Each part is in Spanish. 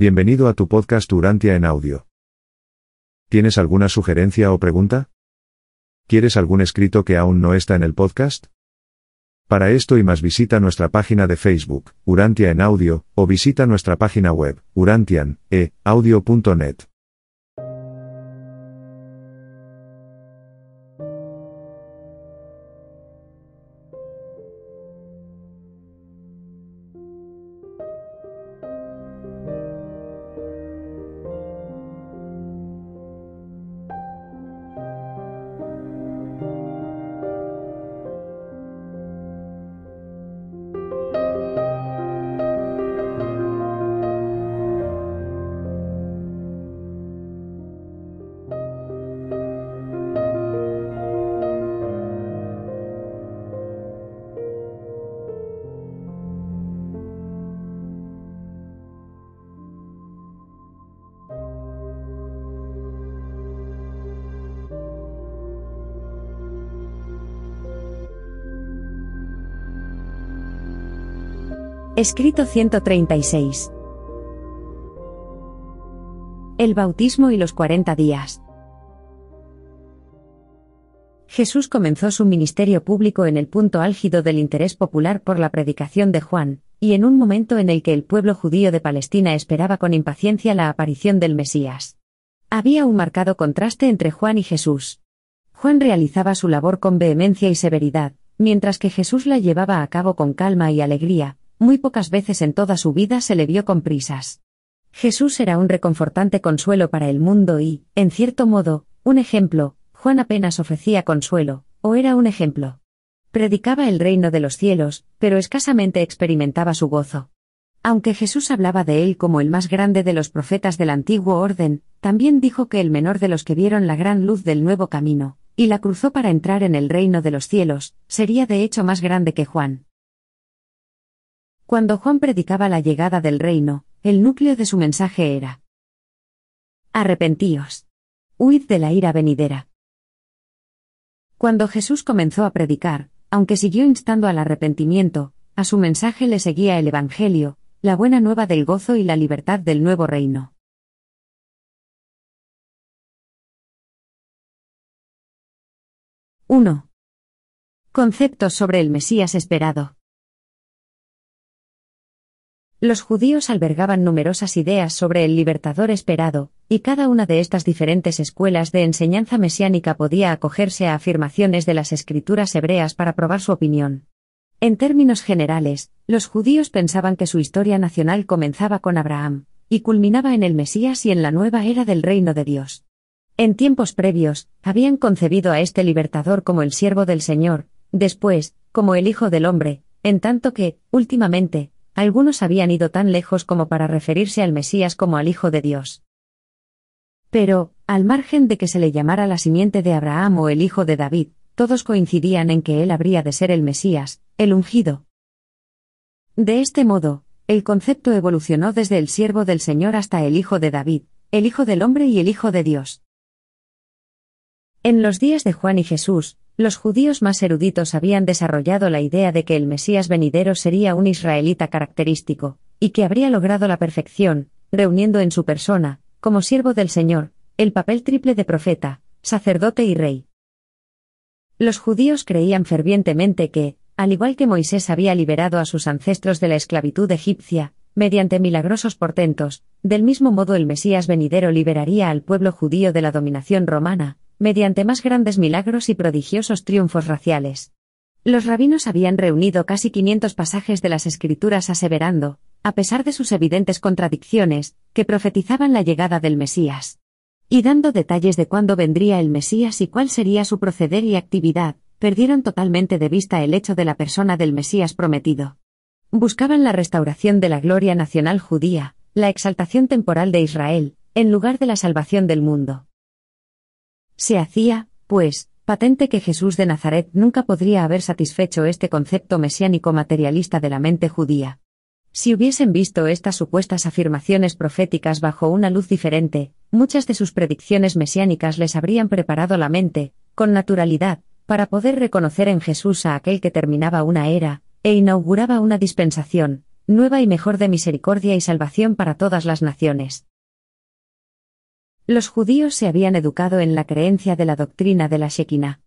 Bienvenido a tu podcast Urantia en audio. ¿Tienes alguna sugerencia o pregunta? ¿Quieres algún escrito que aún no está en el podcast? Para esto y más visita nuestra página de Facebook, Urantia en audio, o visita nuestra página web, urantian.e-audio.net. Escrito 136. El bautismo y los 40 días. Jesús comenzó su ministerio público en el punto álgido del interés popular por la predicación de Juan, y en un momento en el que el pueblo judío de Palestina esperaba con impaciencia la aparición del Mesías. Había un marcado contraste entre Juan y Jesús. Juan realizaba su labor con vehemencia y severidad, mientras que Jesús la llevaba a cabo con calma y alegría, muy pocas veces en toda su vida se le vio con prisas. Jesús era un reconfortante consuelo para el mundo y, en cierto modo, un ejemplo, Juan apenas ofrecía consuelo, o era un ejemplo. Predicaba el reino de los cielos, pero escasamente experimentaba su gozo. Aunque Jesús hablaba de él como el más grande de los profetas del antiguo orden, también dijo que el menor de los que vieron la gran luz del nuevo camino, y la cruzó para entrar en el reino de los cielos, sería de hecho más grande que Juan. Cuando Juan predicaba la llegada del reino, el núcleo de su mensaje era Arrepentíos. Huid de la ira venidera. Cuando Jesús comenzó a predicar, aunque siguió instando al arrepentimiento, a su mensaje le seguía el Evangelio, la buena nueva del gozo y la libertad del nuevo reino. ¡1! Conceptos sobre el Mesías esperado. Los judíos albergaban numerosas ideas sobre el libertador esperado, y cada una de estas diferentes escuelas de enseñanza mesiánica podía acogerse a afirmaciones de las escrituras hebreas para probar su opinión. En términos generales, los judíos pensaban que su historia nacional comenzaba con Abraham, y culminaba en el Mesías y en la nueva era del reino de Dios. En tiempos previos, habían concebido a este libertador como el siervo del Señor, después, como el Hijo del Hombre, en tanto que, últimamente, algunos habían ido tan lejos como para referirse al Mesías como al Hijo de Dios. Pero, al margen de que se le llamara la simiente de Abraham o el Hijo de David, todos coincidían en que él habría de ser el Mesías, el ungido. De este modo, el concepto evolucionó desde el siervo del Señor hasta el Hijo de David, el Hijo del Hombre y el Hijo de Dios. En los días de Juan y Jesús, los judíos más eruditos habían desarrollado la idea de que el Mesías venidero sería un israelita característico, y que habría logrado la perfección, reuniendo en su persona, como siervo del Señor, el papel triple de profeta, sacerdote y rey. Los judíos creían fervientemente que, al igual que Moisés había liberado a sus ancestros de la esclavitud egipcia, mediante milagrosos portentos, del mismo modo el Mesías venidero liberaría al pueblo judío de la dominación romana, mediante más grandes milagros y prodigiosos triunfos raciales. Los rabinos habían reunido casi 500 pasajes de las Escrituras aseverando, a pesar de sus evidentes contradicciones, que profetizaban la llegada del Mesías. Y dando detalles de cuándo vendría el Mesías y cuál sería su proceder y actividad, perdieron totalmente de vista el hecho de la persona del Mesías prometido. Buscaban la restauración de la gloria nacional judía, la exaltación temporal de Israel, en lugar de la salvación del mundo. Se hacía, pues, patente que Jesús de Nazaret nunca podría haber satisfecho este concepto mesiánico materialista de la mente judía. Si hubiesen visto estas supuestas afirmaciones proféticas bajo una luz diferente, muchas de sus predicciones mesiánicas les habrían preparado la mente, con naturalidad, para poder reconocer en Jesús a aquel que terminaba una era, e inauguraba una dispensación, nueva y mejor de misericordia y salvación para todas las naciones. Los judíos se habían educado en la creencia de la doctrina de la Shekinah.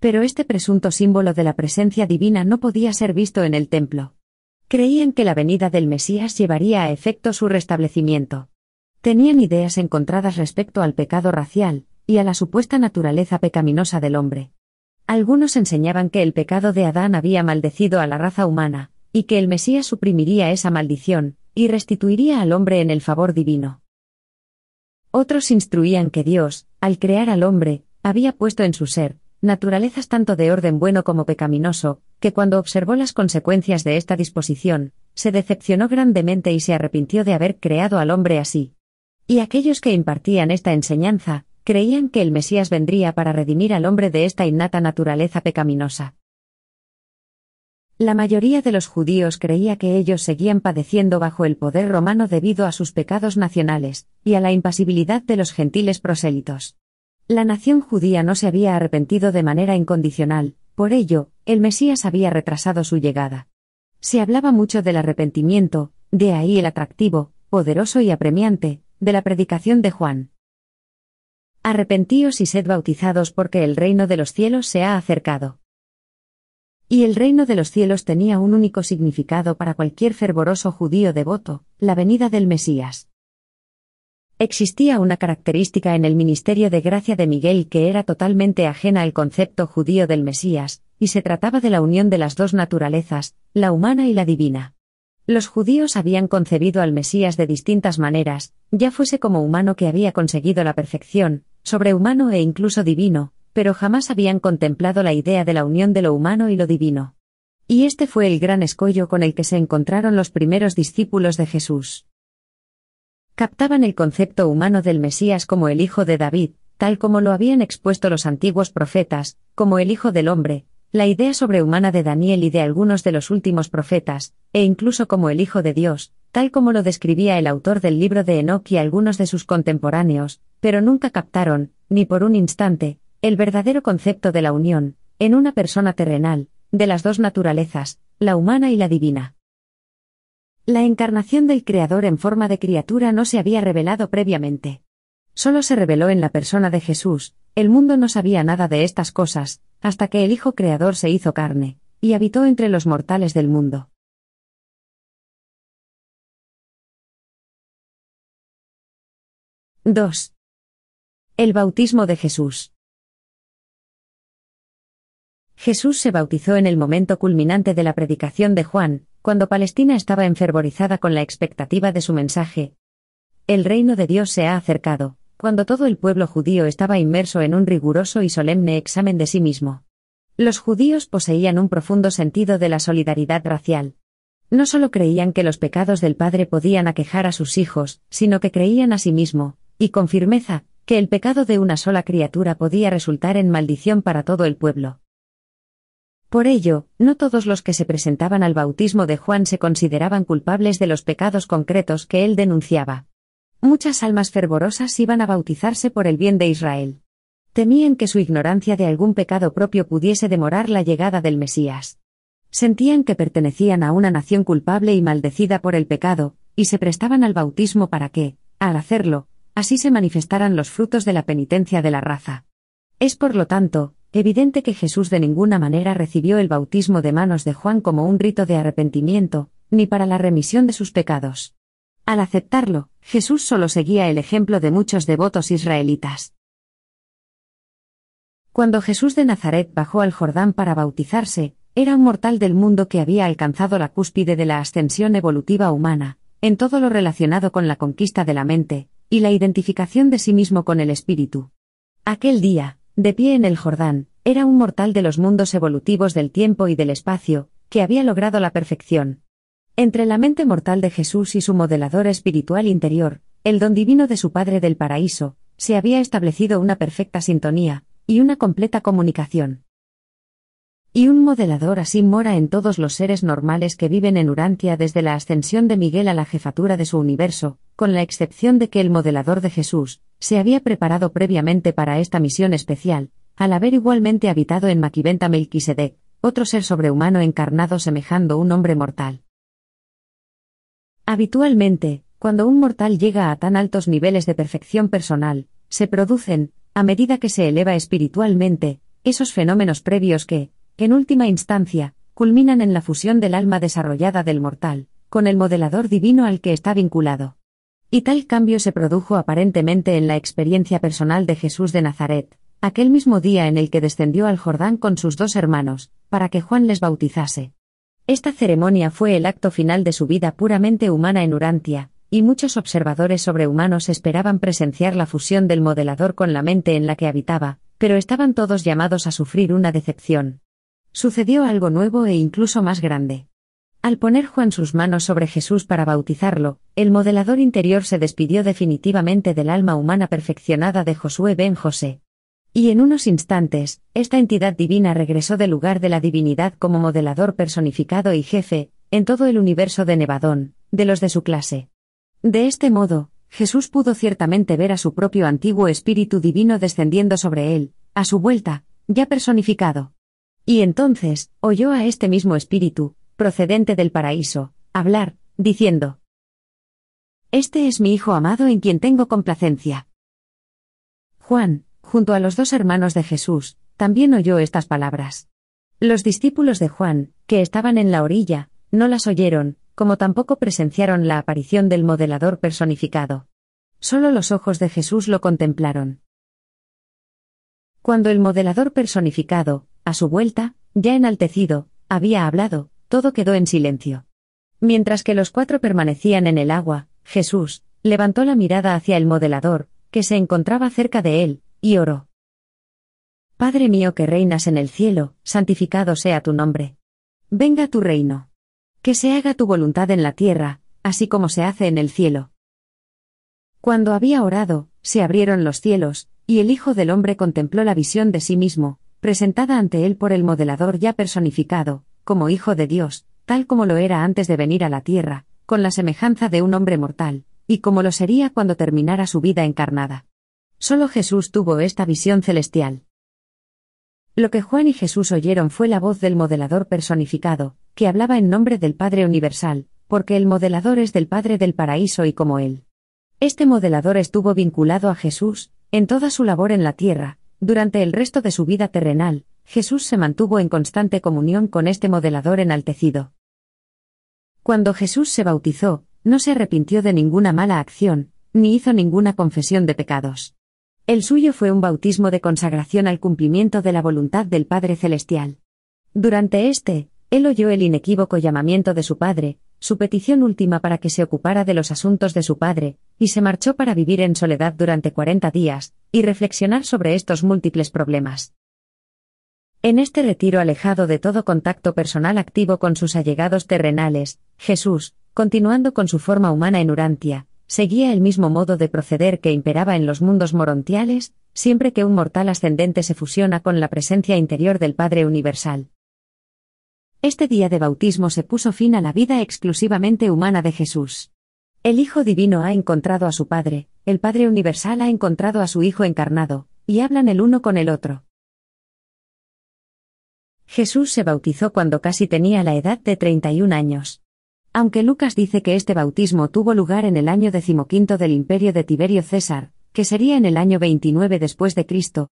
Pero este presunto símbolo de la presencia divina no podía ser visto en el templo. Creían que la venida del Mesías llevaría a efecto su restablecimiento. Tenían ideas encontradas respecto al pecado racial, y a la supuesta naturaleza pecaminosa del hombre. Algunos enseñaban que el pecado de Adán había maldecido a la raza humana, y que el Mesías suprimiría esa maldición, y restituiría al hombre en el favor divino. Otros instruían que Dios, al crear al hombre, había puesto en su ser, naturalezas tanto de orden bueno como pecaminoso, que cuando observó las consecuencias de esta disposición, se decepcionó grandemente y se arrepintió de haber creado al hombre así. Y aquellos que impartían esta enseñanza, creían que el Mesías vendría para redimir al hombre de esta innata naturaleza pecaminosa. La mayoría de los judíos creía que ellos seguían padeciendo bajo el poder romano debido a sus pecados nacionales, y a la impasibilidad de los gentiles prosélitos. La nación judía no se había arrepentido de manera incondicional, por ello, el Mesías había retrasado su llegada. Se hablaba mucho del arrepentimiento, de ahí el atractivo, poderoso y apremiante, de la predicación de Juan. Arrepentíos y sed bautizados porque el reino de los cielos se ha acercado. Y el reino de los cielos tenía un único significado para cualquier fervoroso judío devoto, la venida del Mesías. Existía una característica en el ministerio de gracia de Miguel que era totalmente ajena al concepto judío del Mesías, y se trataba de la unión de las dos naturalezas, la humana y la divina. Los judíos habían concebido al Mesías de distintas maneras, ya fuese como humano que había conseguido la perfección, sobrehumano e incluso divino, pero jamás habían contemplado la idea de la unión de lo humano y lo divino. Y este fue el gran escollo con el que se encontraron los primeros discípulos de Jesús. Captaban el concepto humano del Mesías como el Hijo de David, tal como lo habían expuesto los antiguos profetas, como el Hijo del Hombre, la idea sobrehumana de Daniel y de algunos de los últimos profetas, e incluso como el Hijo de Dios, tal como lo describía el autor del libro de Enoch y algunos de sus contemporáneos, pero nunca captaron, ni por un instante, el verdadero concepto de la unión, en una persona terrenal, de las dos naturalezas, la humana y la divina. La encarnación del Creador en forma de criatura no se había revelado previamente. Solo se reveló en la persona de Jesús, el mundo no sabía nada de estas cosas, hasta que el Hijo Creador se hizo carne, y habitó entre los mortales del mundo. —2. El bautismo de Jesús. Jesús se bautizó en el momento culminante de la predicación de Juan, cuando Palestina estaba enfervorizada con la expectativa de su mensaje. El reino de Dios se ha acercado, cuando todo el pueblo judío estaba inmerso en un riguroso y solemne examen de sí mismo. Los judíos poseían un profundo sentido de la solidaridad racial. No solo creían que los pecados del padre podían aquejar a sus hijos, sino que creían a sí mismo, y con firmeza, que el pecado de una sola criatura podía resultar en maldición para todo el pueblo. Por ello, no todos los que se presentaban al bautismo de Juan se consideraban culpables de los pecados concretos que él denunciaba. Muchas almas fervorosas iban a bautizarse por el bien de Israel. Temían que su ignorancia de algún pecado propio pudiese demorar la llegada del Mesías. Sentían que pertenecían a una nación culpable y maldecida por el pecado, y se prestaban al bautismo para que, al hacerlo, así se manifestaran los frutos de la penitencia de la raza. Es por lo tanto, evidente que Jesús de ninguna manera recibió el bautismo de manos de Juan como un rito de arrepentimiento, ni para la remisión de sus pecados. Al aceptarlo, Jesús solo seguía el ejemplo de muchos devotos israelitas. Cuando Jesús de Nazaret bajó al Jordán para bautizarse, era un mortal del mundo que había alcanzado la cúspide de la ascensión evolutiva humana, en todo lo relacionado con la conquista de la mente, y la identificación de sí mismo con el espíritu. Aquel día, de pie en el Jordán, era un mortal de los mundos evolutivos del tiempo y del espacio, que había logrado la perfección. Entre la mente mortal de Jesús y su modelador espiritual interior, el don divino de su Padre del Paraíso, se había establecido una perfecta sintonía, y una completa comunicación. Y un modelador así mora en todos los seres normales que viven en Urantia desde la ascensión de Miguel a la jefatura de su universo, con la excepción de que el modelador de Jesús, se había preparado previamente para esta misión especial, al haber igualmente habitado en Maquiventa Melquisedec, otro ser sobrehumano encarnado semejando un hombre mortal. Habitualmente, cuando un mortal llega a tan altos niveles de perfección personal, se producen, a medida que se eleva espiritualmente, esos fenómenos previos que, en última instancia, culminan en la fusión del alma desarrollada del mortal, con el modelador divino al que está vinculado. Y tal cambio se produjo aparentemente en la experiencia personal de Jesús de Nazaret, aquel mismo día en el que descendió al Jordán con sus dos hermanos, para que Juan les bautizase. Esta ceremonia fue el acto final de su vida puramente humana en Urantia, y muchos observadores sobrehumanos esperaban presenciar la fusión del modelador con la mente en la que habitaba, pero estaban todos llamados a sufrir una decepción. Sucedió algo nuevo e incluso más grande. Al poner Juan sus manos sobre Jesús para bautizarlo, el modelador interior se despidió definitivamente del alma humana perfeccionada de Josué ben José. Y en unos instantes, esta entidad divina regresó del lugar de la divinidad como modelador personificado y jefe, en todo el universo de Nevadón, de los de su clase. De este modo, Jesús pudo ciertamente ver a su propio antiguo espíritu divino descendiendo sobre él, a su vuelta, ya personificado. Y entonces, oyó a este mismo espíritu, procedente del paraíso, hablar, diciendo, Este es mi Hijo amado en quien tengo complacencia. Juan, junto a los dos hermanos de Jesús, también oyó estas palabras. Los discípulos de Juan, que estaban en la orilla, no las oyeron, como tampoco presenciaron la aparición del modelador personificado. Solo los ojos de Jesús lo contemplaron. Cuando el modelador personificado, a su vuelta, ya enaltecido, había hablado, todo quedó en silencio. Mientras que los cuatro permanecían en el agua, Jesús, levantó la mirada hacia el modelador, que se encontraba cerca de él, y oró. Padre mío que reinas en el cielo, santificado sea tu nombre. Venga tu reino. Que se haga tu voluntad en la tierra, así como se hace en el cielo. Cuando había orado, se abrieron los cielos, y el Hijo del Hombre contempló la visión de sí mismo, presentada ante él por el modelador ya personificado, como Hijo de Dios, tal como lo era antes de venir a la tierra, con la semejanza de un hombre mortal, y como lo sería cuando terminara su vida encarnada. Solo Jesús tuvo esta visión celestial. Lo que Juan y Jesús oyeron fue la voz del modelador personificado, que hablaba en nombre del Padre Universal, porque el modelador es del Padre del Paraíso y como Él. Este modelador estuvo vinculado a Jesús, en toda su labor en la tierra, durante el resto de su vida terrenal, Jesús se mantuvo en constante comunión con este modelador enaltecido. Cuando Jesús se bautizó, no se arrepintió de ninguna mala acción, ni hizo ninguna confesión de pecados. El suyo fue un bautismo de consagración al cumplimiento de la voluntad del Padre Celestial. Durante este, él oyó el inequívoco llamamiento de su Padre, su petición última para que se ocupara de los asuntos de su Padre, y se marchó para vivir en soledad durante cuarenta días, y reflexionar sobre estos múltiples problemas. En este retiro alejado de todo contacto personal activo con sus allegados terrenales, Jesús, continuando con su forma humana en Urantia, seguía el mismo modo de proceder que imperaba en los mundos morontiales, siempre que un mortal ascendente se fusiona con la presencia interior del Padre Universal. Este día de bautismo se puso fin a la vida exclusivamente humana de Jesús. El Hijo Divino ha encontrado a su Padre, el Padre Universal ha encontrado a su Hijo encarnado, y hablan el uno con el otro. Jesús se bautizó cuando casi tenía la edad de 31 años. Aunque Lucas dice que este bautismo tuvo lugar en el año decimoquinto del imperio de Tiberio César, que sería en el año 29 después de Cristo,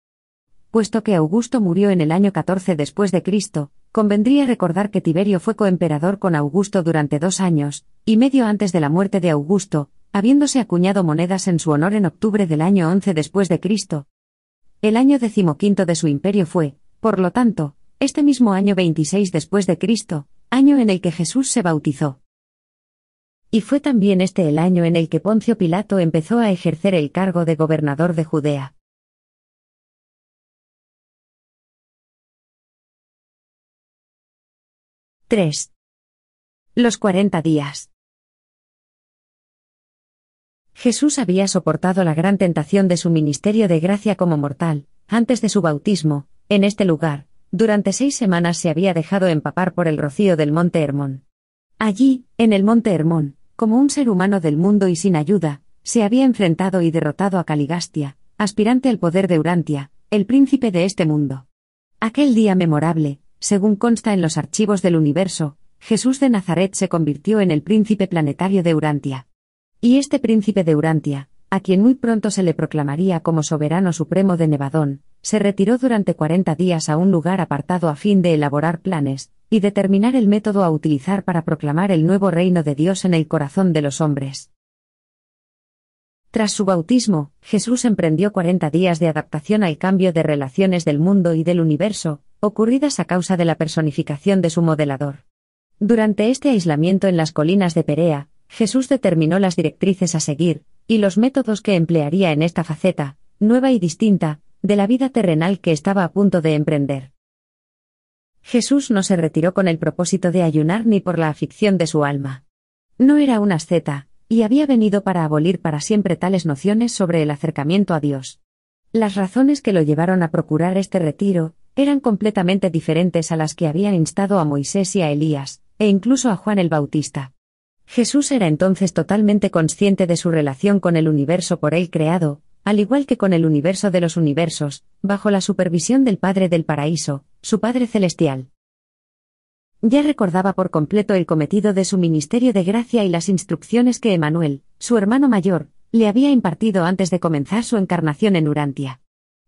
puesto que Augusto murió en el año 14 después de Cristo, convendría recordar que Tiberio fue coemperador con Augusto durante dos años, y medio antes de la muerte de Augusto, habiéndose acuñado monedas en su honor en octubre del año 11 después de Cristo. El año decimoquinto de su imperio fue, por lo tanto, este mismo año 26 después de Cristo, año en el que Jesús se bautizó. Y fue también este el año en el que Poncio Pilato empezó a ejercer el cargo de gobernador de Judea. —3. Los cuarenta días. Jesús había soportado la gran tentación de su ministerio de gracia como mortal, antes de su bautismo, en este lugar, durante seis semanas se había dejado empapar por el rocío del monte Hermón. Allí, en el monte Hermón, como un ser humano del mundo y sin ayuda, se había enfrentado y derrotado a Caligastia, aspirante al poder de Urantia, el príncipe de este mundo. Aquel día memorable, según consta en los archivos del universo, Jesús de Nazaret se convirtió en el príncipe planetario de Urantia. Y este príncipe de Urantia, a quien muy pronto se le proclamaría como soberano supremo de Nevadón, se retiró durante 40 días a un lugar apartado a fin de elaborar planes, y determinar el método a utilizar para proclamar el nuevo reino de Dios en el corazón de los hombres. Tras su bautismo, Jesús emprendió 40 días de adaptación al cambio de relaciones del mundo y del universo, ocurridas a causa de la personificación de su modelador. Durante este aislamiento en las colinas de Perea, Jesús determinó las directrices a seguir, y los métodos que emplearía en esta faceta, nueva y distinta, de la vida terrenal que estaba a punto de emprender. Jesús no se retiró con el propósito de ayunar ni por la afición de su alma. No era un asceta, y había venido para abolir para siempre tales nociones sobre el acercamiento a Dios. Las razones que lo llevaron a procurar este retiro, eran completamente diferentes a las que habían instado a Moisés y a Elías, e incluso a Juan el Bautista. Jesús era entonces totalmente consciente de su relación con el universo por él creado, al igual que con el universo de los universos, bajo la supervisión del Padre del Paraíso, su Padre Celestial. Ya recordaba por completo el cometido de su ministerio de gracia y las instrucciones que Emanuel, su hermano mayor, le había impartido antes de comenzar su encarnación en Urantia.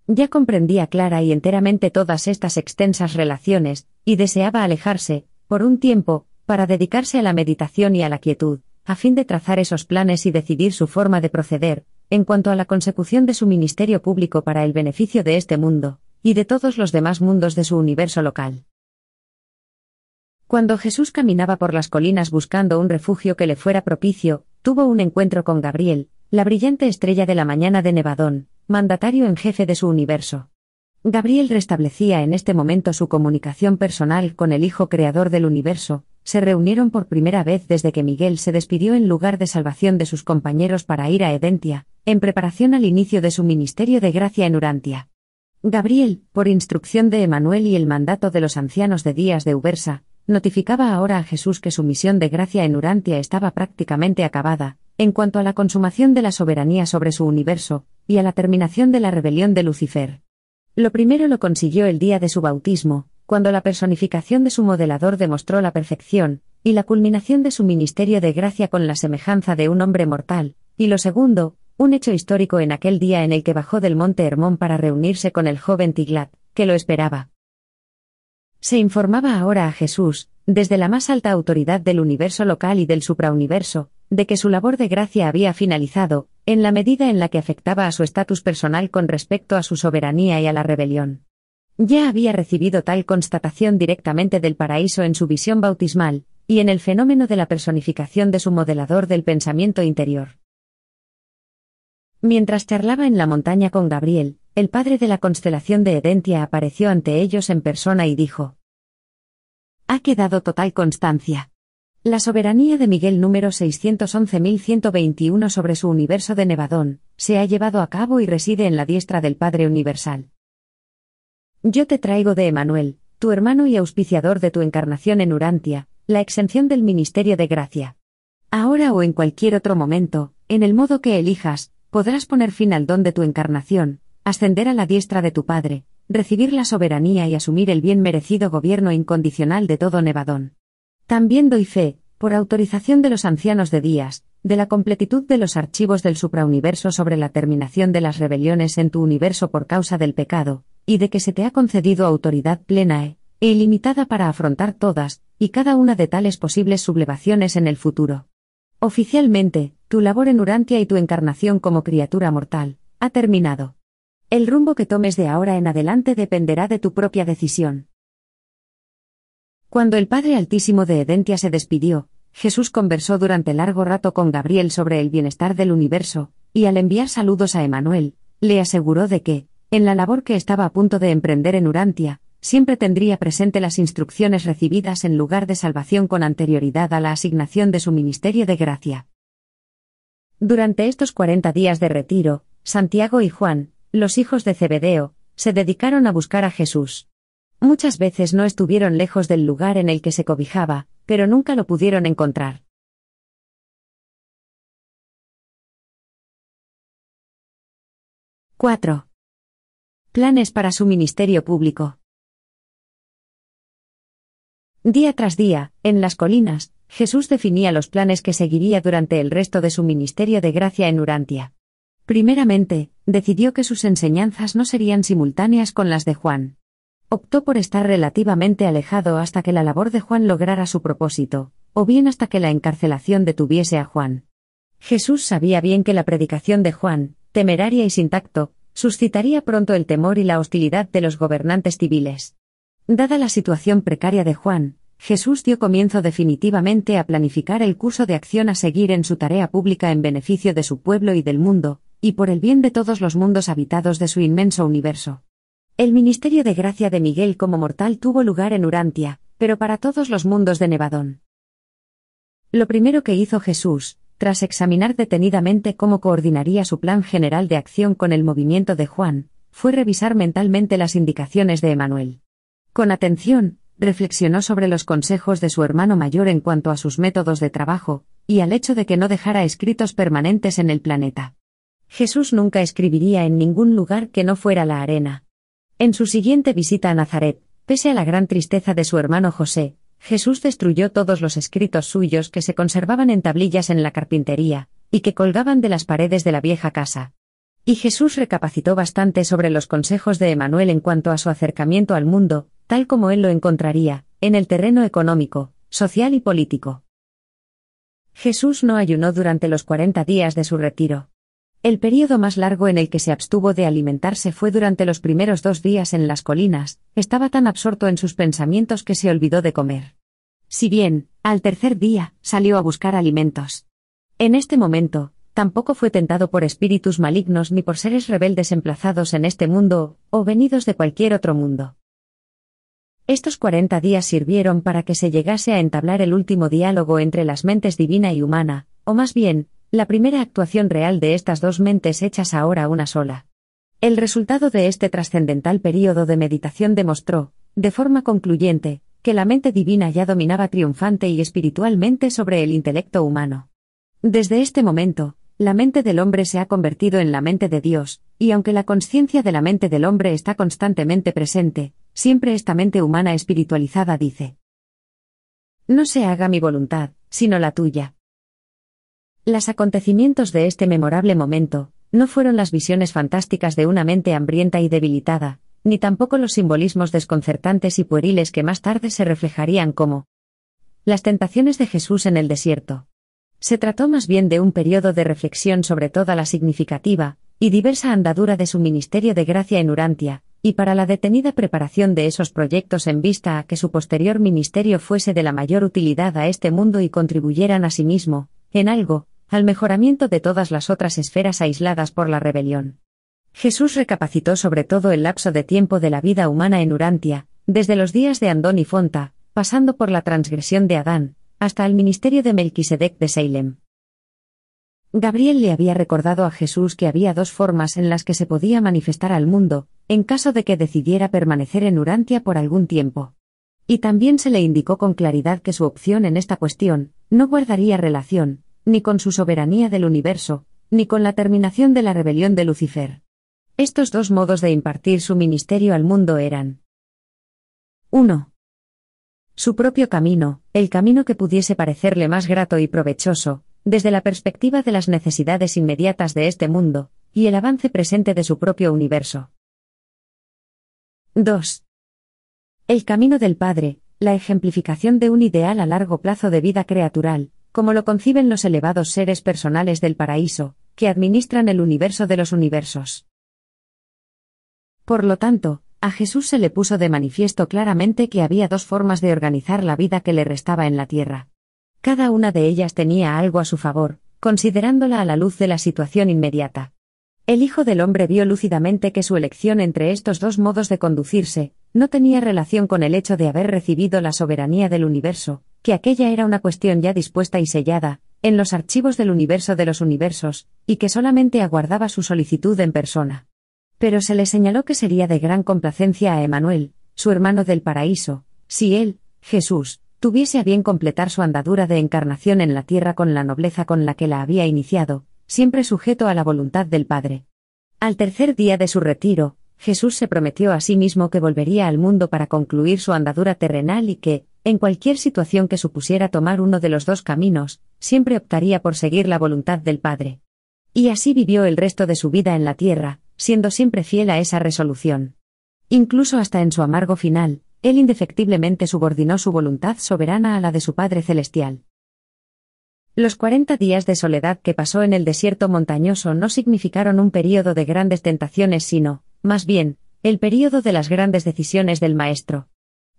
Ya comprendía clara y enteramente todas estas extensas relaciones, y deseaba alejarse, por un tiempo, para dedicarse a la meditación y a la quietud, a fin de trazar esos planes y decidir su forma de proceder, en cuanto a la consecución de su ministerio público para el beneficio de este mundo, y de todos los demás mundos de su universo local. Cuando Jesús caminaba por las colinas buscando un refugio que le fuera propicio, tuvo un encuentro con Gabriel, la brillante estrella de la mañana de Nevadón, mandatario en jefe de su universo. Gabriel restablecía en este momento su comunicación personal con el Hijo Creador del universo, se reunieron por primera vez desde que Miguel se despidió en lugar de salvación de sus compañeros para ir a Edentia, en preparación al inicio de su ministerio de gracia en Urantia. Gabriel, por instrucción de Emanuel y el mandato de los ancianos de Días de Ubersa, notificaba ahora a Jesús que su misión de gracia en Urantia estaba prácticamente acabada, en cuanto a la consumación de la soberanía sobre su universo, y a la terminación de la rebelión de Lucifer. Lo primero lo consiguió el día de su bautismo, cuando la personificación de su modelador demostró la perfección, y la culminación de su ministerio de gracia con la semejanza de un hombre mortal, y lo segundo, un hecho histórico en aquel día en el que bajó del monte Hermón para reunirse con el joven Tiglat, que lo esperaba. Se informaba ahora a Jesús, desde la más alta autoridad del universo local y del suprauniverso, de que su labor de gracia había finalizado, en la medida en la que afectaba a su estatus personal con respecto a su soberanía y a la rebelión. Ya había recibido tal constatación directamente del paraíso en su visión bautismal, y en el fenómeno de la personificación de su modelador del pensamiento interior. Mientras charlaba en la montaña con Gabriel, el padre de la constelación de Edentia apareció ante ellos en persona y dijo: Ha quedado total constancia. La soberanía de Miguel número 611.121 sobre su universo de Nevadón, se ha llevado a cabo y reside en la diestra del Padre Universal. Yo te traigo de Emanuel, tu hermano y auspiciador de tu encarnación en Urantia, la exención del ministerio de gracia. Ahora o en cualquier otro momento, en el modo que elijas, podrás poner fin al don de tu encarnación, ascender a la diestra de tu Padre, recibir la soberanía y asumir el bien merecido gobierno incondicional de todo Nevadón. También doy fe, por autorización de los ancianos de días, de la completitud de los archivos del suprauniverso sobre la terminación de las rebeliones en tu universo por causa del pecado, y de que se te ha concedido autoridad plena e, e ilimitada para afrontar todas y cada una de tales posibles sublevaciones en el futuro. Oficialmente, tu labor en Urantia y tu encarnación como criatura mortal, ha terminado. El rumbo que tomes de ahora en adelante dependerá de tu propia decisión. Cuando el Padre Altísimo de Edentia se despidió, Jesús conversó durante largo rato con Gabriel sobre el bienestar del universo, y al enviar saludos a Emanuel, le aseguró de que, en la labor que estaba a punto de emprender en Urantia, siempre tendría presente las instrucciones recibidas en lugar de salvación con anterioridad a la asignación de su ministerio de gracia. Durante estos cuarenta días de retiro, Santiago y Juan, los hijos de Zebedeo, se dedicaron a buscar a Jesús. Muchas veces no estuvieron lejos del lugar en el que se cobijaba, pero nunca lo pudieron encontrar. 4. Planes para su ministerio público. Día tras día, en las colinas, Jesús definía los planes que seguiría durante el resto de su ministerio de gracia en Urantia. Primeramente, decidió que sus enseñanzas no serían simultáneas con las de Juan. Optó por estar relativamente alejado hasta que la labor de Juan lograra su propósito, o bien hasta que la encarcelación detuviese a Juan. Jesús sabía bien que la predicación de Juan, temeraria y sin tacto, suscitaría pronto el temor y la hostilidad de los gobernantes civiles. Dada la situación precaria de Juan, Jesús dio comienzo definitivamente a planificar el curso de acción a seguir en su tarea pública en beneficio de su pueblo y del mundo, y por el bien de todos los mundos habitados de su inmenso universo. El ministerio de gracia de Miguel como mortal tuvo lugar en Urantia, pero para todos los mundos de Nevadón. Lo primero que hizo Jesús, tras examinar detenidamente cómo coordinaría su plan general de acción con el movimiento de Juan, fue revisar mentalmente las indicaciones de Emanuel. Con atención, reflexionó sobre los consejos de su hermano mayor en cuanto a sus métodos de trabajo, y al hecho de que no dejara escritos permanentes en el planeta. Jesús nunca escribiría en ningún lugar que no fuera la arena. En su siguiente visita a Nazaret, pese a la gran tristeza de su hermano José, Jesús destruyó todos los escritos suyos que se conservaban en tablillas en la carpintería, y que colgaban de las paredes de la vieja casa. Y Jesús recapacitó bastante sobre los consejos de Emanuel en cuanto a su acercamiento al mundo, tal como él lo encontraría, en el terreno económico, social y político. Jesús no ayunó durante los cuarenta días de su retiro. El período más largo en el que se abstuvo de alimentarse fue durante los primeros dos días en las colinas, estaba tan absorto en sus pensamientos que se olvidó de comer. Si bien, al tercer día, salió a buscar alimentos. En este momento, tampoco fue tentado por espíritus malignos ni por seres rebeldes emplazados en este mundo, o venidos de cualquier otro mundo. Estos cuarenta días sirvieron para que se llegase a entablar el último diálogo entre las mentes divina y humana, o más bien, la primera actuación real de estas dos mentes hechas ahora una sola. El resultado de este trascendental período de meditación demostró, de forma concluyente, que la mente divina ya dominaba triunfante y espiritualmente sobre el intelecto humano. Desde este momento, la mente del hombre se ha convertido en la mente de Dios, y aunque la conciencia de la mente del hombre está constantemente presente, siempre esta mente humana espiritualizada dice, No se haga mi voluntad, sino la tuya. Los acontecimientos de este memorable momento, no fueron las visiones fantásticas de una mente hambrienta y debilitada, ni tampoco los simbolismos desconcertantes y pueriles que más tarde se reflejarían como las tentaciones de Jesús en el desierto. Se trató más bien de un periodo de reflexión sobre toda la significativa y diversa andadura de su ministerio de gracia en Urantia, y para la detenida preparación de esos proyectos en vista a que su posterior ministerio fuese de la mayor utilidad a este mundo y contribuyeran asimismo, en algo, al mejoramiento de todas las otras esferas aisladas por la rebelión. Jesús recapacitó sobre todo el lapso de tiempo de la vida humana en Urantia, desde los días de Andón y Fonta, pasando por la transgresión de Adán, hasta el ministerio de Melquisedec de Salem. Gabriel le había recordado a Jesús que había dos formas en las que se podía manifestar al mundo, en caso de que decidiera permanecer en Urantia por algún tiempo. Y también se le indicó con claridad que su opción en esta cuestión, no guardaría relación, ni con su soberanía del universo, ni con la terminación de la rebelión de Lucifer. Estos dos modos de impartir su ministerio al mundo eran 1. Su propio camino, el camino que pudiese parecerle más grato y provechoso, desde la perspectiva de las necesidades inmediatas de este mundo, y el avance presente de su propio universo. 2. El camino del Padre, la ejemplificación de un ideal a largo plazo de vida creatural, como lo conciben los elevados seres personales del paraíso, que administran el universo de los universos. Por lo tanto, a Jesús se le puso de manifiesto claramente que había dos formas de organizar la vida que le restaba en la tierra. Cada una de ellas tenía algo a su favor, considerándola a la luz de la situación inmediata. El Hijo del Hombre vio lúcidamente que su elección entre estos dos modos de conducirse, no tenía relación con el hecho de haber recibido la soberanía del universo, que aquella era una cuestión ya dispuesta y sellada, en los archivos del universo de los universos, y que solamente aguardaba su solicitud en persona. Pero se le señaló que sería de gran complacencia a Emanuel, su hermano del paraíso, si él, Jesús, tuviese a bien completar su andadura de encarnación en la tierra con la nobleza con la que la había iniciado, siempre sujeto a la voluntad del Padre. Al tercer día de su retiro, Jesús se prometió a sí mismo que volvería al mundo para concluir su andadura terrenal y que, en cualquier situación que supusiera tomar uno de los dos caminos, siempre optaría por seguir la voluntad del Padre. Y así vivió el resto de su vida en la tierra, siendo siempre fiel a esa resolución. Incluso hasta en su amargo final, él indefectiblemente subordinó su voluntad soberana a la de su Padre Celestial. Los cuarenta días de soledad que pasó en el desierto montañoso no significaron un período de grandes tentaciones, sino, más bien, el período de las grandes decisiones del Maestro.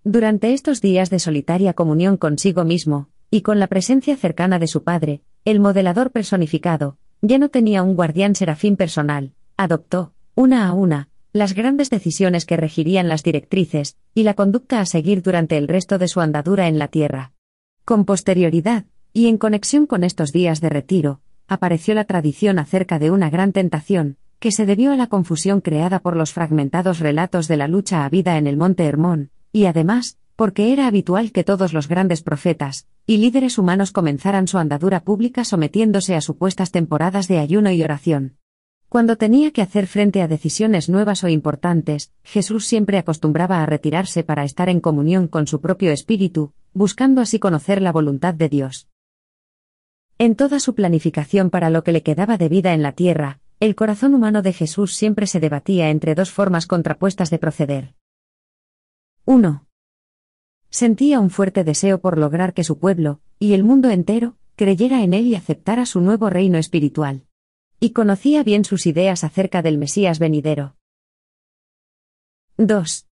Durante estos días de solitaria comunión consigo mismo, y con la presencia cercana de su Padre, el modelador personificado, ya no tenía un guardián serafín personal, adoptó, una a una, las grandes decisiones que regirían las directrices, y la conducta a seguir durante el resto de su andadura en la tierra. Con posterioridad, y en conexión con estos días de retiro, apareció la tradición acerca de una gran tentación, que se debió a la confusión creada por los fragmentados relatos de la lucha a vida en el monte Hermón, y además, porque era habitual que todos los grandes profetas y líderes humanos comenzaran su andadura pública sometiéndose a supuestas temporadas de ayuno y oración. Cuando tenía que hacer frente a decisiones nuevas o importantes, Jesús siempre acostumbraba a retirarse para estar en comunión con su propio espíritu, buscando así conocer la voluntad de Dios. En toda su planificación para lo que le quedaba de vida en la tierra, el corazón humano de Jesús siempre se debatía entre dos formas contrapuestas de proceder. 1. Sentía un fuerte deseo por lograr que su pueblo, y el mundo entero, creyera en él y aceptara su nuevo reino espiritual. Y conocía bien sus ideas acerca del Mesías venidero. 2.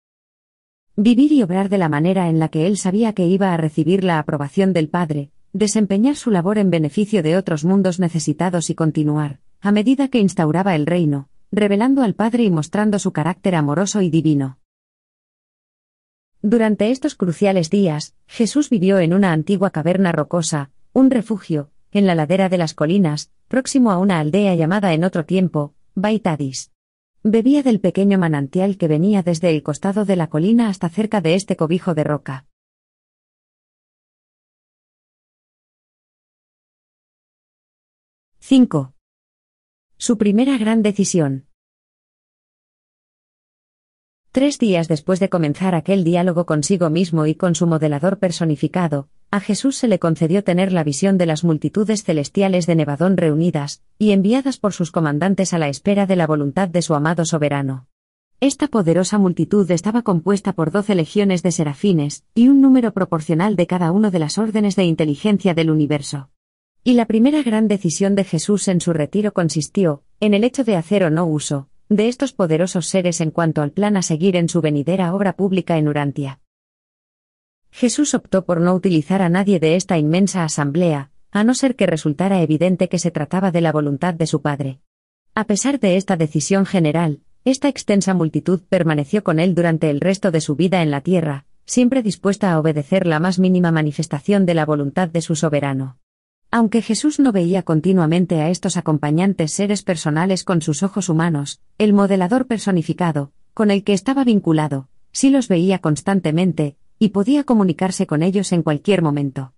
Vivir y obrar de la manera en la que él sabía que iba a recibir la aprobación del Padre, desempeñar su labor en beneficio de otros mundos necesitados y continuar, a medida que instauraba el reino, revelando al Padre y mostrando su carácter amoroso y divino. Durante estos cruciales días, Jesús vivió en una antigua caverna rocosa, un refugio, en la ladera de las colinas, próximo a una aldea llamada en otro tiempo, Baitadis. Bebía del pequeño manantial que venía desde el costado de la colina hasta cerca de este cobijo de roca. 5. Su primera gran decisión. Tres días después de comenzar aquel diálogo consigo mismo y con su modelador personificado, a Jesús se le concedió tener la visión de las multitudes celestiales de Nevadón reunidas, y enviadas por sus comandantes a la espera de la voluntad de su amado soberano. Esta poderosa multitud estaba compuesta por doce legiones de serafines, y un número proporcional de cada uno de las órdenes de inteligencia del universo. Y la primera gran decisión de Jesús en su retiro consistió, en el hecho de hacer o no uso, de estos poderosos seres en cuanto al plan a seguir en su venidera obra pública en Urantia. Jesús optó por no utilizar a nadie de esta inmensa asamblea, a no ser que resultara evidente que se trataba de la voluntad de su Padre. A pesar de esta decisión general, esta extensa multitud permaneció con él durante el resto de su vida en la tierra, siempre dispuesta a obedecer la más mínima manifestación de la voluntad de su soberano. Aunque Jesús no veía continuamente a estos acompañantes seres personales con sus ojos humanos, el modelador personificado, con el que estaba vinculado, sí los veía constantemente, y podía comunicarse con ellos en cualquier momento.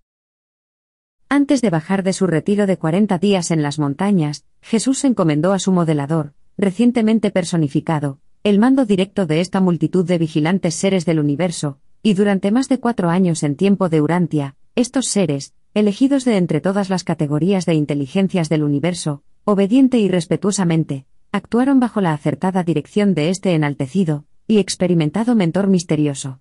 Antes de bajar de su retiro de cuarenta días en las montañas, Jesús encomendó a su modelador, recientemente personificado, el mando directo de esta multitud de vigilantes seres del universo, y durante más de cuatro años en tiempo de Urantia, estos seres, elegidos de entre todas las categorías de inteligencias del universo, obediente y respetuosamente, actuaron bajo la acertada dirección de este enaltecido y experimentado mentor misterioso.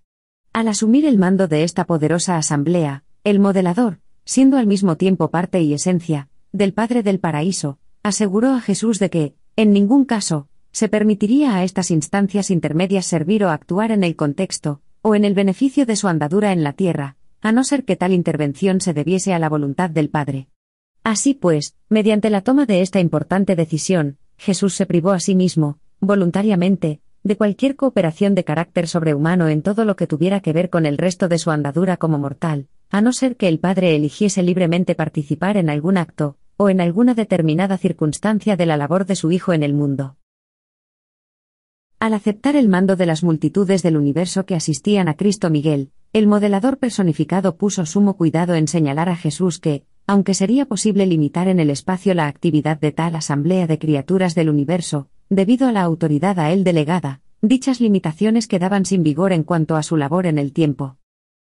Al asumir el mando de esta poderosa asamblea, el modelador, siendo al mismo tiempo parte y esencia, del Padre del Paraíso, aseguró a Jesús de que, en ningún caso, se permitiría a estas instancias intermedias servir o actuar en el contexto, o en el beneficio de su andadura en la tierra, a no ser que tal intervención se debiese a la voluntad del Padre. Así pues, mediante la toma de esta importante decisión, Jesús se privó a sí mismo, voluntariamente, de cualquier cooperación de carácter sobrehumano en todo lo que tuviera que ver con el resto de su andadura como mortal, a no ser que el Padre eligiese libremente participar en algún acto, o en alguna determinada circunstancia de la labor de su Hijo en el mundo. Al aceptar el mando de las multitudes del universo que asistían a Cristo Miguel, el modelador personificado puso sumo cuidado en señalar a Jesús que, aunque sería posible limitar en el espacio la actividad de tal asamblea de criaturas del universo, debido a la autoridad a él delegada, dichas limitaciones quedaban sin vigor en cuanto a su labor en el tiempo.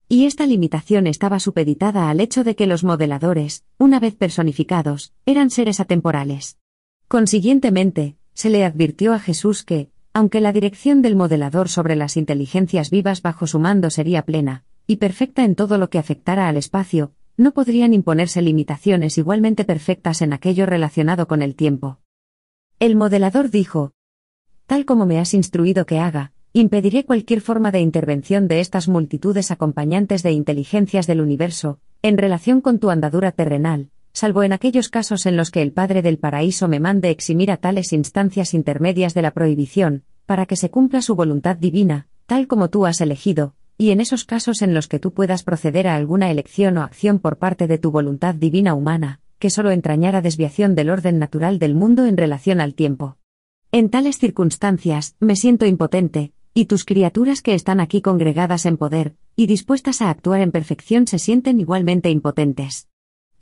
Y esta limitación estaba supeditada al hecho de que los modeladores, una vez personificados, eran seres atemporales. Consiguientemente, se le advirtió a Jesús que, aunque la dirección del modelador sobre las inteligencias vivas bajo su mando sería plena, y perfecta en todo lo que afectara al espacio, no podrían imponerse limitaciones igualmente perfectas en aquello relacionado con el tiempo. El modelador dijo, Tal como me has instruido que haga, impediré cualquier forma de intervención de estas multitudes acompañantes de inteligencias del universo, en relación con tu andadura terrenal, salvo en aquellos casos en los que el Padre del Paraíso me mande eximir a tales instancias intermedias de la prohibición, para que se cumpla su voluntad divina, tal como tú has elegido, y en esos casos en los que tú puedas proceder a alguna elección o acción por parte de tu voluntad divina humana, que solo entrañara desviación del orden natural del mundo en relación al tiempo. En tales circunstancias, me siento impotente, y tus criaturas que están aquí congregadas en poder, y dispuestas a actuar en perfección se sienten igualmente impotentes.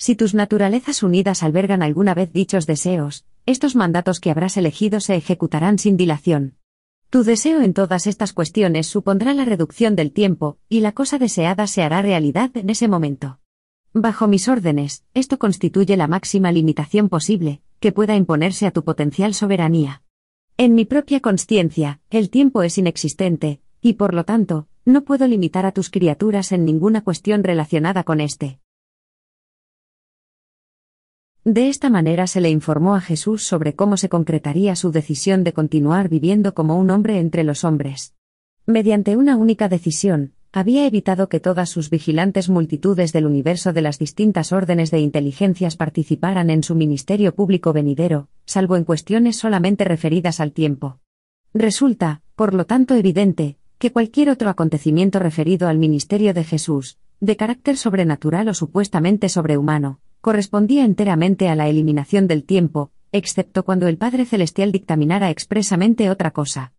Si tus naturalezas unidas albergan alguna vez dichos deseos, estos mandatos que habrás elegido se ejecutarán sin dilación. Tu deseo en todas estas cuestiones supondrá la reducción del tiempo, y la cosa deseada se hará realidad en ese momento. Bajo mis órdenes, esto constituye la máxima limitación posible, que pueda imponerse a tu potencial soberanía. En mi propia conciencia, el tiempo es inexistente, y por lo tanto, no puedo limitar a tus criaturas en ninguna cuestión relacionada con este. De esta manera se le informó a Jesús sobre cómo se concretaría su decisión de continuar viviendo como un hombre entre los hombres. Mediante una única decisión, había evitado que todas sus vigilantes multitudes del universo de las distintas órdenes de inteligencias participaran en su ministerio público venidero, salvo en cuestiones solamente referidas al tiempo. Resulta, por lo tanto, evidente, que cualquier otro acontecimiento referido al ministerio de Jesús, de carácter sobrenatural o supuestamente sobrehumano, correspondía enteramente a la eliminación del tiempo, excepto cuando el Padre Celestial dictaminara expresamente otra cosa.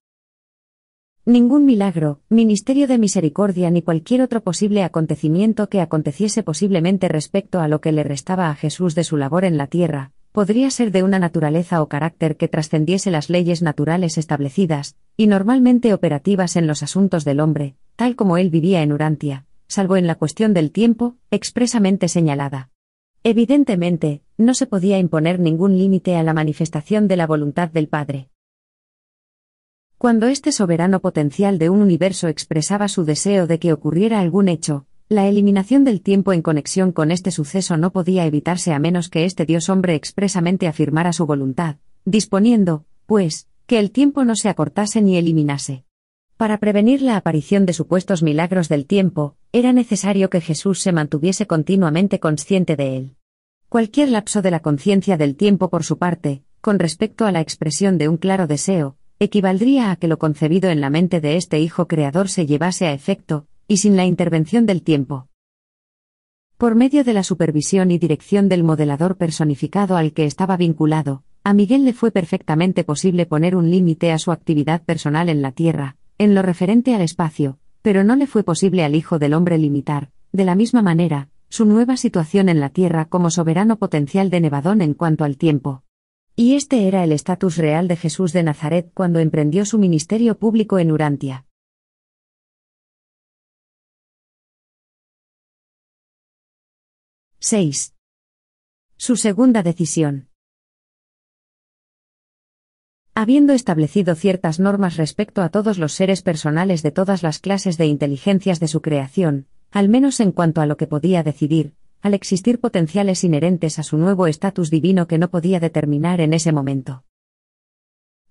Ningún milagro, ministerio de misericordia ni cualquier otro posible acontecimiento que aconteciese posiblemente respecto a lo que le restaba a Jesús de su labor en la tierra, podría ser de una naturaleza o carácter que trascendiese las leyes naturales establecidas, y normalmente operativas en los asuntos del hombre, tal como él vivía en Urantia, salvo en la cuestión del tiempo, expresamente señalada. Evidentemente, no se podía imponer ningún límite a la manifestación de la voluntad del Padre. Cuando este soberano potencial de un universo expresaba su deseo de que ocurriera algún hecho, la eliminación del tiempo en conexión con este suceso no podía evitarse a menos que este Dios hombre expresamente afirmara su voluntad, disponiendo, pues, que el tiempo no se acortase ni eliminase. Para prevenir la aparición de supuestos milagros del tiempo, era necesario que Jesús se mantuviese continuamente consciente de él. Cualquier lapso de la conciencia del tiempo por su parte, con respecto a la expresión de un claro deseo, equivaldría a que lo concebido en la mente de este Hijo Creador se llevase a efecto, y sin la intervención del tiempo. Por medio de la supervisión y dirección del modelador personificado al que estaba vinculado, a Miguel le fue perfectamente posible poner un límite a su actividad personal en la Tierra, en lo referente al espacio, pero no le fue posible al Hijo del Hombre limitar, de la misma manera, su nueva situación en la Tierra como soberano potencial de Nevadón en cuanto al tiempo. Y este era el estatus real de Jesús de Nazaret cuando emprendió su ministerio público en Urantia. —6. Su segunda decisión. Habiendo establecido ciertas normas respecto a todos los seres personales de todas las clases de inteligencias de su creación, al menos en cuanto a lo que podía decidir, al existir potenciales inherentes a su nuevo estatus divino que no podía determinar en ese momento.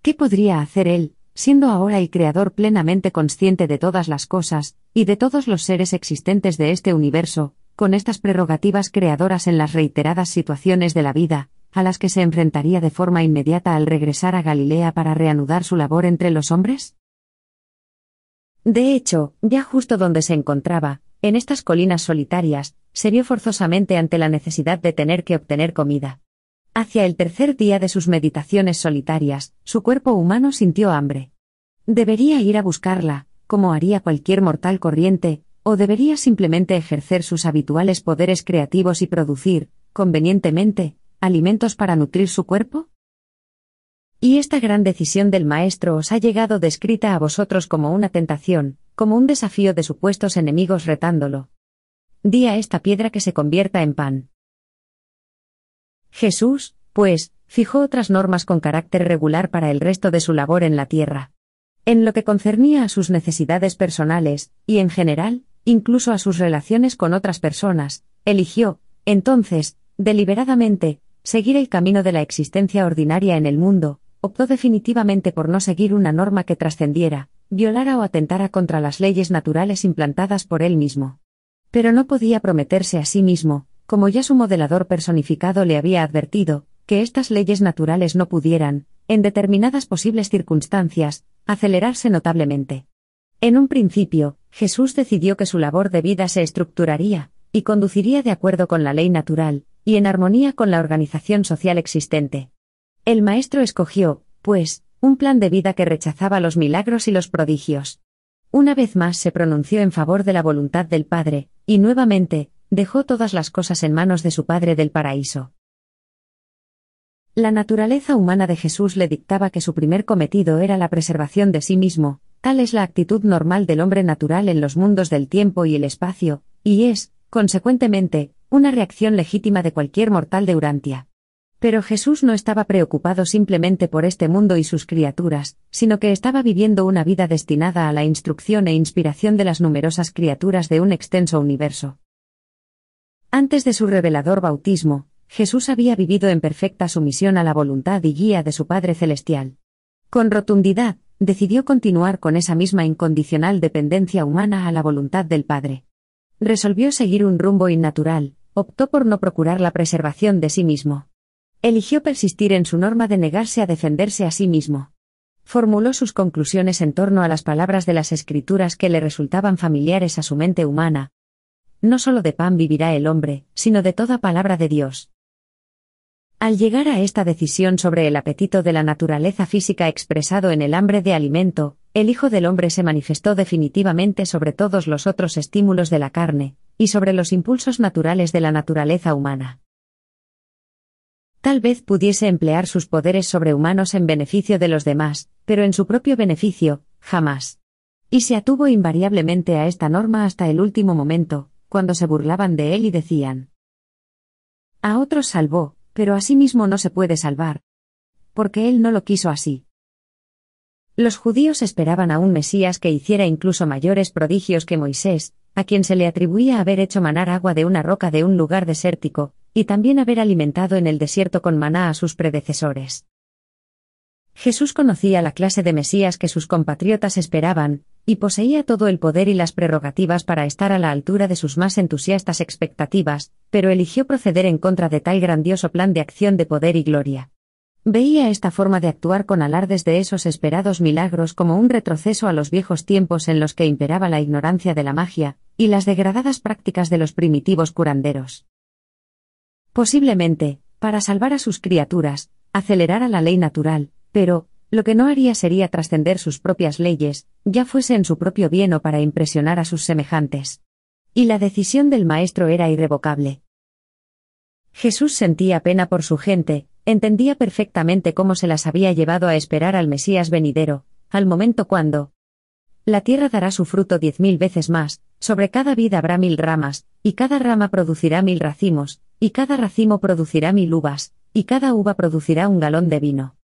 ¿Qué podría hacer él, siendo ahora el Creador plenamente consciente de todas las cosas, y de todos los seres existentes de este universo, con estas prerrogativas creadoras en las reiteradas situaciones de la vida, a las que se enfrentaría de forma inmediata al regresar a Galilea para reanudar su labor entre los hombres? De hecho, ya justo donde se encontraba, en estas colinas solitarias, se vio forzosamente ante la necesidad de tener que obtener comida. Hacia el tercer día de sus meditaciones solitarias, su cuerpo humano sintió hambre. Debería ir a buscarla, como haría cualquier mortal corriente, o debería simplemente ejercer sus habituales poderes creativos y producir, convenientemente, alimentos para nutrir su cuerpo? Y esta gran decisión del Maestro os ha llegado descrita a vosotros como una tentación, como un desafío de supuestos enemigos retándolo. Di a esta piedra que se convierta en pan. Jesús, pues, fijó otras normas con carácter regular para el resto de su labor en la tierra. En lo que concernía a sus necesidades personales, y en general, incluso a sus relaciones con otras personas, eligió, entonces, deliberadamente, seguir el camino de la existencia ordinaria en el mundo, optó definitivamente por no seguir una norma que trascendiera, violara o atentara contra las leyes naturales implantadas por él mismo. Pero no podía prometerse a sí mismo, como ya su modelador personificado le había advertido, que estas leyes naturales no pudieran, en determinadas posibles circunstancias, acelerarse notablemente. En un principio, Jesús decidió que su labor de vida se estructuraría, y conduciría de acuerdo con la ley natural, y en armonía con la organización social existente. El Maestro escogió, pues, un plan de vida que rechazaba los milagros y los prodigios. Una vez más se pronunció en favor de la voluntad del Padre, y nuevamente, dejó todas las cosas en manos de su Padre del paraíso. La naturaleza humana de Jesús le dictaba que su primer cometido era la preservación de sí mismo, tal es la actitud normal del hombre natural en los mundos del tiempo y el espacio, y es, consecuentemente, una reacción legítima de cualquier mortal de Urantia. Pero Jesús no estaba preocupado simplemente por este mundo y sus criaturas, sino que estaba viviendo una vida destinada a la instrucción e inspiración de las numerosas criaturas de un extenso universo. Antes de su revelador bautismo, Jesús había vivido en perfecta sumisión a la voluntad y guía de su Padre Celestial. Con rotundidad, decidió continuar con esa misma incondicional dependencia humana a la voluntad del Padre. Resolvió seguir un rumbo innatural, optó por no procurar la preservación de sí mismo. Eligió persistir en su norma de negarse a defenderse a sí mismo. Formuló sus conclusiones en torno a las palabras de las escrituras que le resultaban familiares a su mente humana. No solo de pan vivirá el hombre, sino de toda palabra de Dios. Al llegar a esta decisión sobre el apetito de la naturaleza física expresado en el hambre de alimento, el Hijo del Hombre se manifestó definitivamente sobre todos los otros estímulos de la carne, y sobre los impulsos naturales de la naturaleza humana. Tal vez pudiese emplear sus poderes sobrehumanos en beneficio de los demás, pero en su propio beneficio, jamás. Y se atuvo invariablemente a esta norma hasta el último momento, cuando se burlaban de él y decían. A otros salvó, pero a sí mismo no se puede salvar. Porque él no lo quiso así. Los judíos esperaban a un Mesías que hiciera incluso mayores prodigios que Moisés, a quien se le atribuía haber hecho manar agua de una roca de un lugar desértico, y también haber alimentado en el desierto con maná a sus predecesores. Jesús conocía la clase de Mesías que sus compatriotas esperaban, y poseía todo el poder y las prerrogativas para estar a la altura de sus más entusiastas expectativas, pero eligió proceder en contra de tal grandioso plan de acción de poder y gloria. Veía esta forma de actuar con alardes de esos esperados milagros como un retroceso a los viejos tiempos en los que imperaba la ignorancia de la magia, y las degradadas prácticas de los primitivos curanderos. Posiblemente, para salvar a sus criaturas, acelerara la ley natural, pero, lo que no haría sería trascender sus propias leyes, ya fuese en su propio bien o para impresionar a sus semejantes. Y la decisión del Maestro era irrevocable. Jesús sentía pena por su gente, entendía perfectamente cómo se las había llevado a esperar al Mesías venidero, al momento cuando, la tierra dará su fruto diez mil veces más, sobre cada vida habrá mil ramas, y cada rama producirá mil racimos, y cada racimo producirá mil uvas, y cada uva producirá un galón de vino.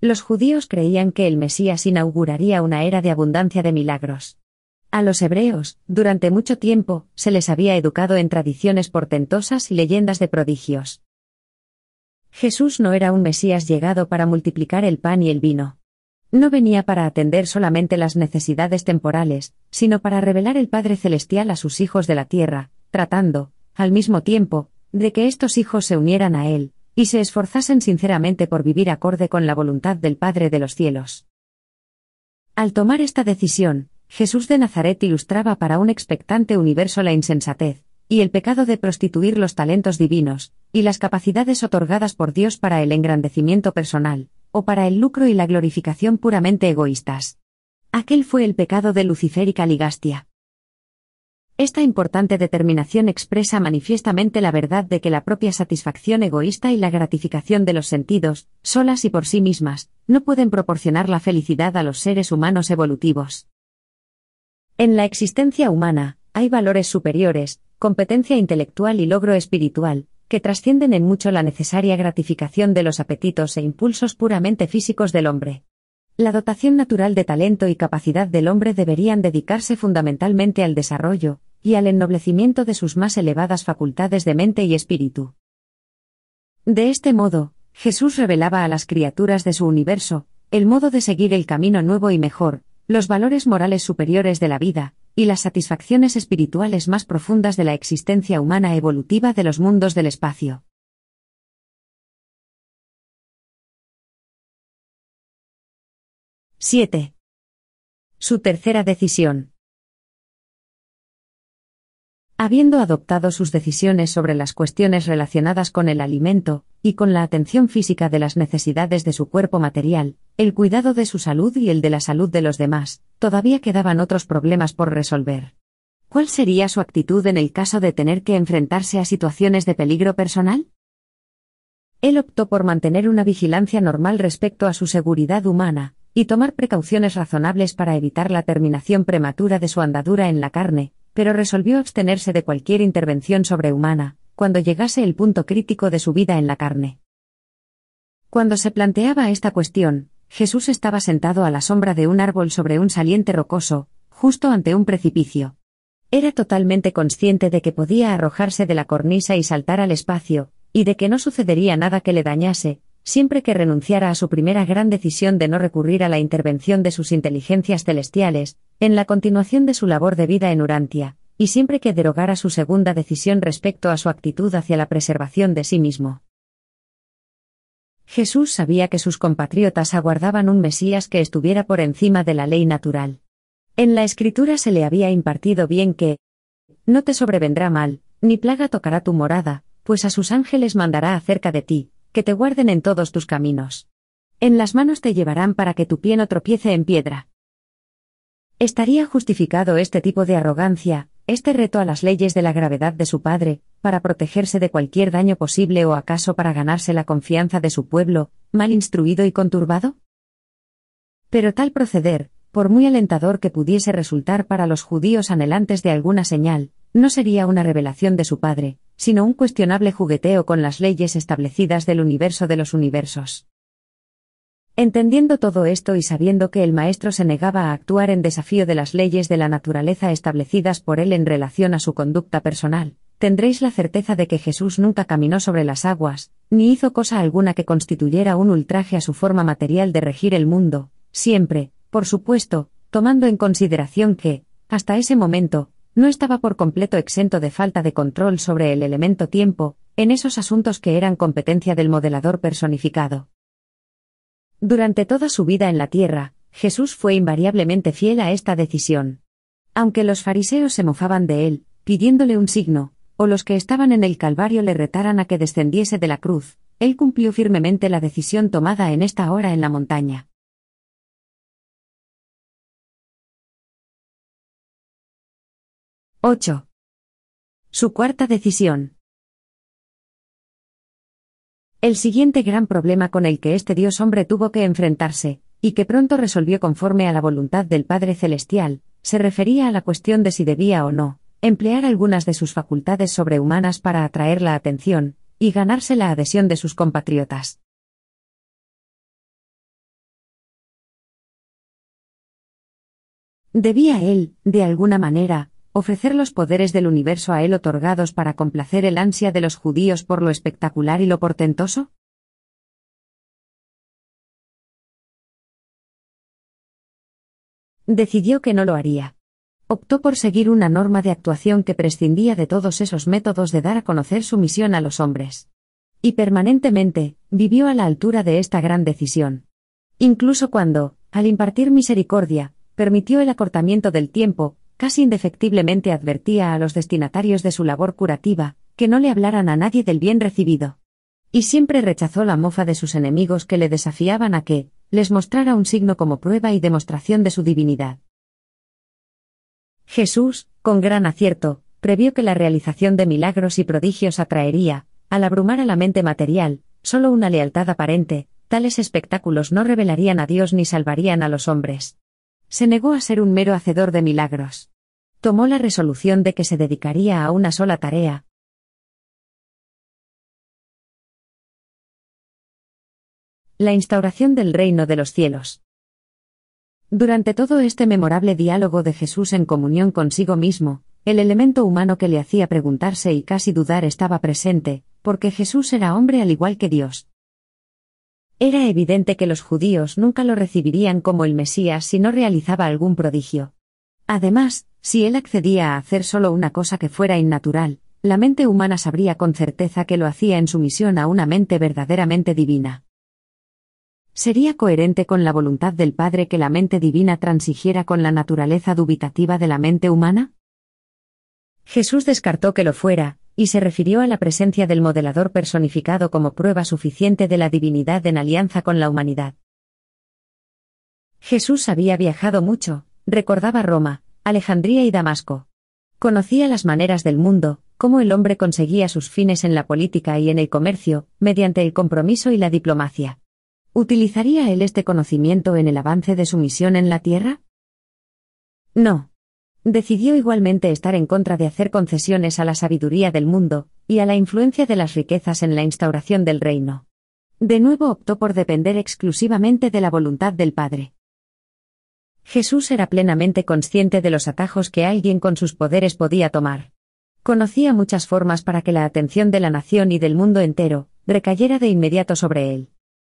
Los judíos creían que el Mesías inauguraría una era de abundancia de milagros. A los hebreos, durante mucho tiempo, se les había educado en tradiciones portentosas y leyendas de prodigios. Jesús no era un Mesías llegado para multiplicar el pan y el vino. No venía para atender solamente las necesidades temporales, sino para revelar el Padre Celestial a sus hijos de la tierra, tratando, al mismo tiempo, de que estos hijos se unieran a Él, y se esforzasen sinceramente por vivir acorde con la voluntad del Padre de los cielos. Al tomar esta decisión, Jesús de Nazaret ilustraba para un expectante universo la insensatez, y el pecado de prostituir los talentos divinos, y las capacidades otorgadas por Dios para el engrandecimiento personal, o para el lucro y la glorificación puramente egoístas. Aquel fue el pecado de Lucifer y Caligastia. Esta importante determinación expresa manifiestamente la verdad de que la propia satisfacción egoísta y la gratificación de los sentidos, solas y por sí mismas, no pueden proporcionar la felicidad a los seres humanos evolutivos. En la existencia humana, hay valores superiores, competencia intelectual y logro espiritual, que trascienden en mucho la necesaria gratificación de los apetitos e impulsos puramente físicos del hombre. La dotación natural de talento y capacidad del hombre deberían dedicarse fundamentalmente al desarrollo y al ennoblecimiento de sus más elevadas facultades de mente y espíritu. De este modo, Jesús revelaba a las criaturas de su universo el modo de seguir el camino nuevo y mejor, los valores morales superiores de la vida, y las satisfacciones espirituales más profundas de la existencia humana evolutiva de los mundos del espacio. 7. Su tercera decisión. Habiendo adoptado sus decisiones sobre las cuestiones relacionadas con el alimento, y con la atención física de las necesidades de su cuerpo material, el cuidado de su salud y el de la salud de los demás, todavía quedaban otros problemas por resolver. ¿Cuál sería su actitud en el caso de tener que enfrentarse a situaciones de peligro personal? Él optó por mantener una vigilancia normal respecto a su seguridad humana, y tomar precauciones razonables para evitar la terminación prematura de su andadura en la carne, pero resolvió abstenerse de cualquier intervención sobrehumana, cuando llegase el punto crítico de su vida en la carne. Cuando se planteaba esta cuestión, Jesús estaba sentado a la sombra de un árbol sobre un saliente rocoso, justo ante un precipicio. Era totalmente consciente de que podía arrojarse de la cornisa y saltar al espacio, y de que no sucedería nada que le dañase, siempre que renunciara a su primera gran decisión de no recurrir a la intervención de sus inteligencias celestiales, en la continuación de su labor de vida en Urantia, y siempre que derogara su segunda decisión respecto a su actitud hacia la preservación de sí mismo. Jesús sabía que sus compatriotas aguardaban un Mesías que estuviera por encima de la ley natural. En la escritura se le había impartido bien que, no te sobrevendrá mal, ni plaga tocará tu morada, pues a sus ángeles mandará acerca de ti, que te guarden en todos tus caminos. En las manos te llevarán para que tu pie no tropiece en piedra. ¿Estaría justificado este tipo de arrogancia, este reto a las leyes de la gravedad de su padre, para protegerse de cualquier daño posible o acaso para ganarse la confianza de su pueblo, mal instruido y conturbado? Pero tal proceder, por muy alentador que pudiese resultar para los judíos anhelantes de alguna señal, no sería una revelación de su padre, sino un cuestionable jugueteo con las leyes establecidas del universo de los universos. Entendiendo todo esto y sabiendo que el maestro se negaba a actuar en desafío de las leyes de la naturaleza establecidas por él en relación a su conducta personal, tendréis la certeza de que Jesús nunca caminó sobre las aguas, ni hizo cosa alguna que constituyera un ultraje a su forma material de regir el mundo, siempre, por supuesto, tomando en consideración que, hasta ese momento, no estaba por completo exento de falta de control sobre el elemento tiempo, en esos asuntos que eran competencia del modelador personificado. Durante toda su vida en la tierra, Jesús fue invariablemente fiel a esta decisión. Aunque los fariseos se mofaban de él, pidiéndole un signo, o los que estaban en el Calvario le retaran a que descendiese de la cruz, él cumplió firmemente la decisión tomada en esta hora en la montaña. 8. Su cuarta decisión. El siguiente gran problema con el que este Dios hombre tuvo que enfrentarse, y que pronto resolvió conforme a la voluntad del Padre Celestial, se refería a la cuestión de si debía o no emplear algunas de sus facultades sobrehumanas para atraer la atención, y ganarse la adhesión de sus compatriotas. ¿Debía él, de alguna manera, ofrecer los poderes del universo a él otorgados para complacer el ansia de los judíos por lo espectacular y lo portentoso? Decidió que no lo haría. Optó por seguir una norma de actuación que prescindía de todos esos métodos de dar a conocer su misión a los hombres. Y permanentemente, vivió a la altura de esta gran decisión. Incluso cuando, al impartir misericordia, permitió el acortamiento del tiempo, casi indefectiblemente advertía a los destinatarios de su labor curativa, que no le hablaran a nadie del bien recibido. Y siempre rechazó la mofa de sus enemigos que le desafiaban a que, les mostrara un signo como prueba y demostración de su divinidad. Jesús, con gran acierto, previó que la realización de milagros y prodigios atraería, al abrumar a la mente material, solo una lealtad aparente, tales espectáculos no revelarían a Dios ni salvarían a los hombres. Se negó a ser un mero hacedor de milagros. Tomó la resolución de que se dedicaría a una sola tarea. La instauración del reino de los cielos. Durante todo este memorable diálogo de Jesús en comunión consigo mismo, el elemento humano que le hacía preguntarse y casi dudar estaba presente, porque Jesús era hombre al igual que Dios. Era evidente que los judíos nunca lo recibirían como el Mesías si no realizaba algún prodigio. Además, si él accedía a hacer solo una cosa que fuera innatural, la mente humana sabría con certeza que lo hacía en sumisión a una mente verdaderamente divina. ¿Sería coherente con la voluntad del Padre que la mente divina transigiera con la naturaleza dubitativa de la mente humana? Jesús descartó que lo fuera, y se refirió a la presencia del modelador personificado como prueba suficiente de la divinidad en alianza con la humanidad. Jesús había viajado mucho, recordaba Roma, Alejandría y Damasco. Conocía las maneras del mundo, cómo el hombre conseguía sus fines en la política y en el comercio, mediante el compromiso y la diplomacia. ¿Utilizaría él este conocimiento en el avance de su misión en la Tierra? No. Decidió igualmente estar en contra de hacer concesiones a la sabiduría del mundo, y a la influencia de las riquezas en la instauración del reino. De nuevo optó por depender exclusivamente de la voluntad del Padre. Jesús era plenamente consciente de los atajos que alguien con sus poderes podía tomar. Conocía muchas formas para que la atención de la nación y del mundo entero recayera de inmediato sobre él.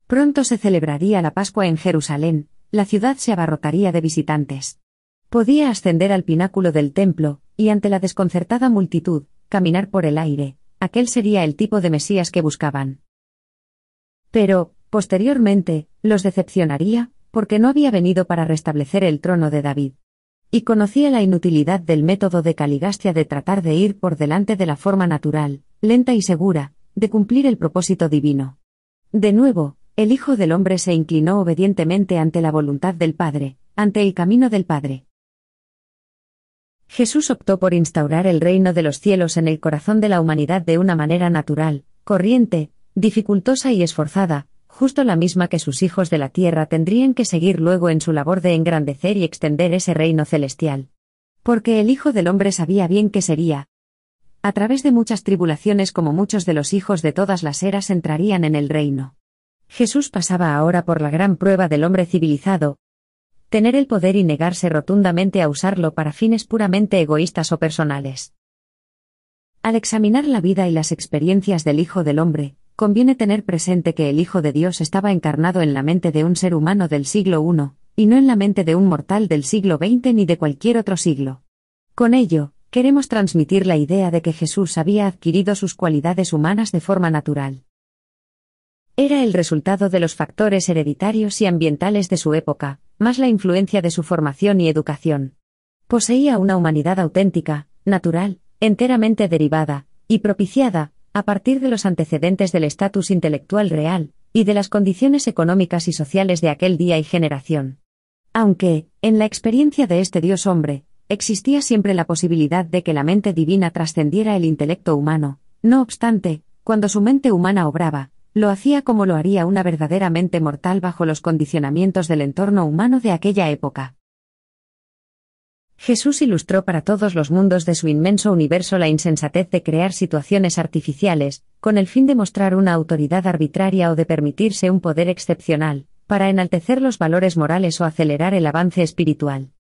Pronto se celebraría la Pascua en Jerusalén, la ciudad se abarrotaría de visitantes. Podía ascender al pináculo del templo, y ante la desconcertada multitud, caminar por el aire, aquel sería el tipo de Mesías que buscaban. Pero, posteriormente, los decepcionaría, porque no había venido para restablecer el trono de David. Y conocía la inutilidad del método de Caligastia de tratar de ir por delante de la forma natural, lenta y segura, de cumplir el propósito divino. De nuevo, el Hijo del Hombre se inclinó obedientemente ante la voluntad del Padre, ante el camino del Padre. Jesús optó por instaurar el reino de los cielos en el corazón de la humanidad de una manera natural, corriente, dificultosa y esforzada, justo la misma que sus hijos de la tierra tendrían que seguir luego en su labor de engrandecer y extender ese reino celestial. Porque el Hijo del Hombre sabía bien que sería, a través de muchas tribulaciones como muchos de los hijos de todas las eras entrarían en el reino. Jesús pasaba ahora por la gran prueba del hombre civilizado, tener el poder y negarse rotundamente a usarlo para fines puramente egoístas o personales. Al examinar la vida y las experiencias del Hijo del Hombre, conviene tener presente que el Hijo de Dios estaba encarnado en la mente de un ser humano del siglo I, y no en la mente de un mortal del siglo XX ni de cualquier otro siglo. Con ello, queremos transmitir la idea de que Jesús había adquirido sus cualidades humanas de forma natural. Era el resultado de los factores hereditarios y ambientales de su época, más la influencia de su formación y educación. Poseía una humanidad auténtica, natural, enteramente derivada, y propiciada, a partir de los antecedentes del estatus intelectual real, y de las condiciones económicas y sociales de aquel día y generación. Aunque, en la experiencia de este Dios hombre, existía siempre la posibilidad de que la mente divina trascendiera el intelecto humano, no obstante, cuando su mente humana obraba, lo hacía como lo haría una verdadera mente mortal bajo los condicionamientos del entorno humano de aquella época. Jesús ilustró para todos los mundos de su inmenso universo la insensatez de crear situaciones artificiales, con el fin de mostrar una autoridad arbitraria o de permitirse un poder excepcional, para enaltecer los valores morales o acelerar el avance espiritual.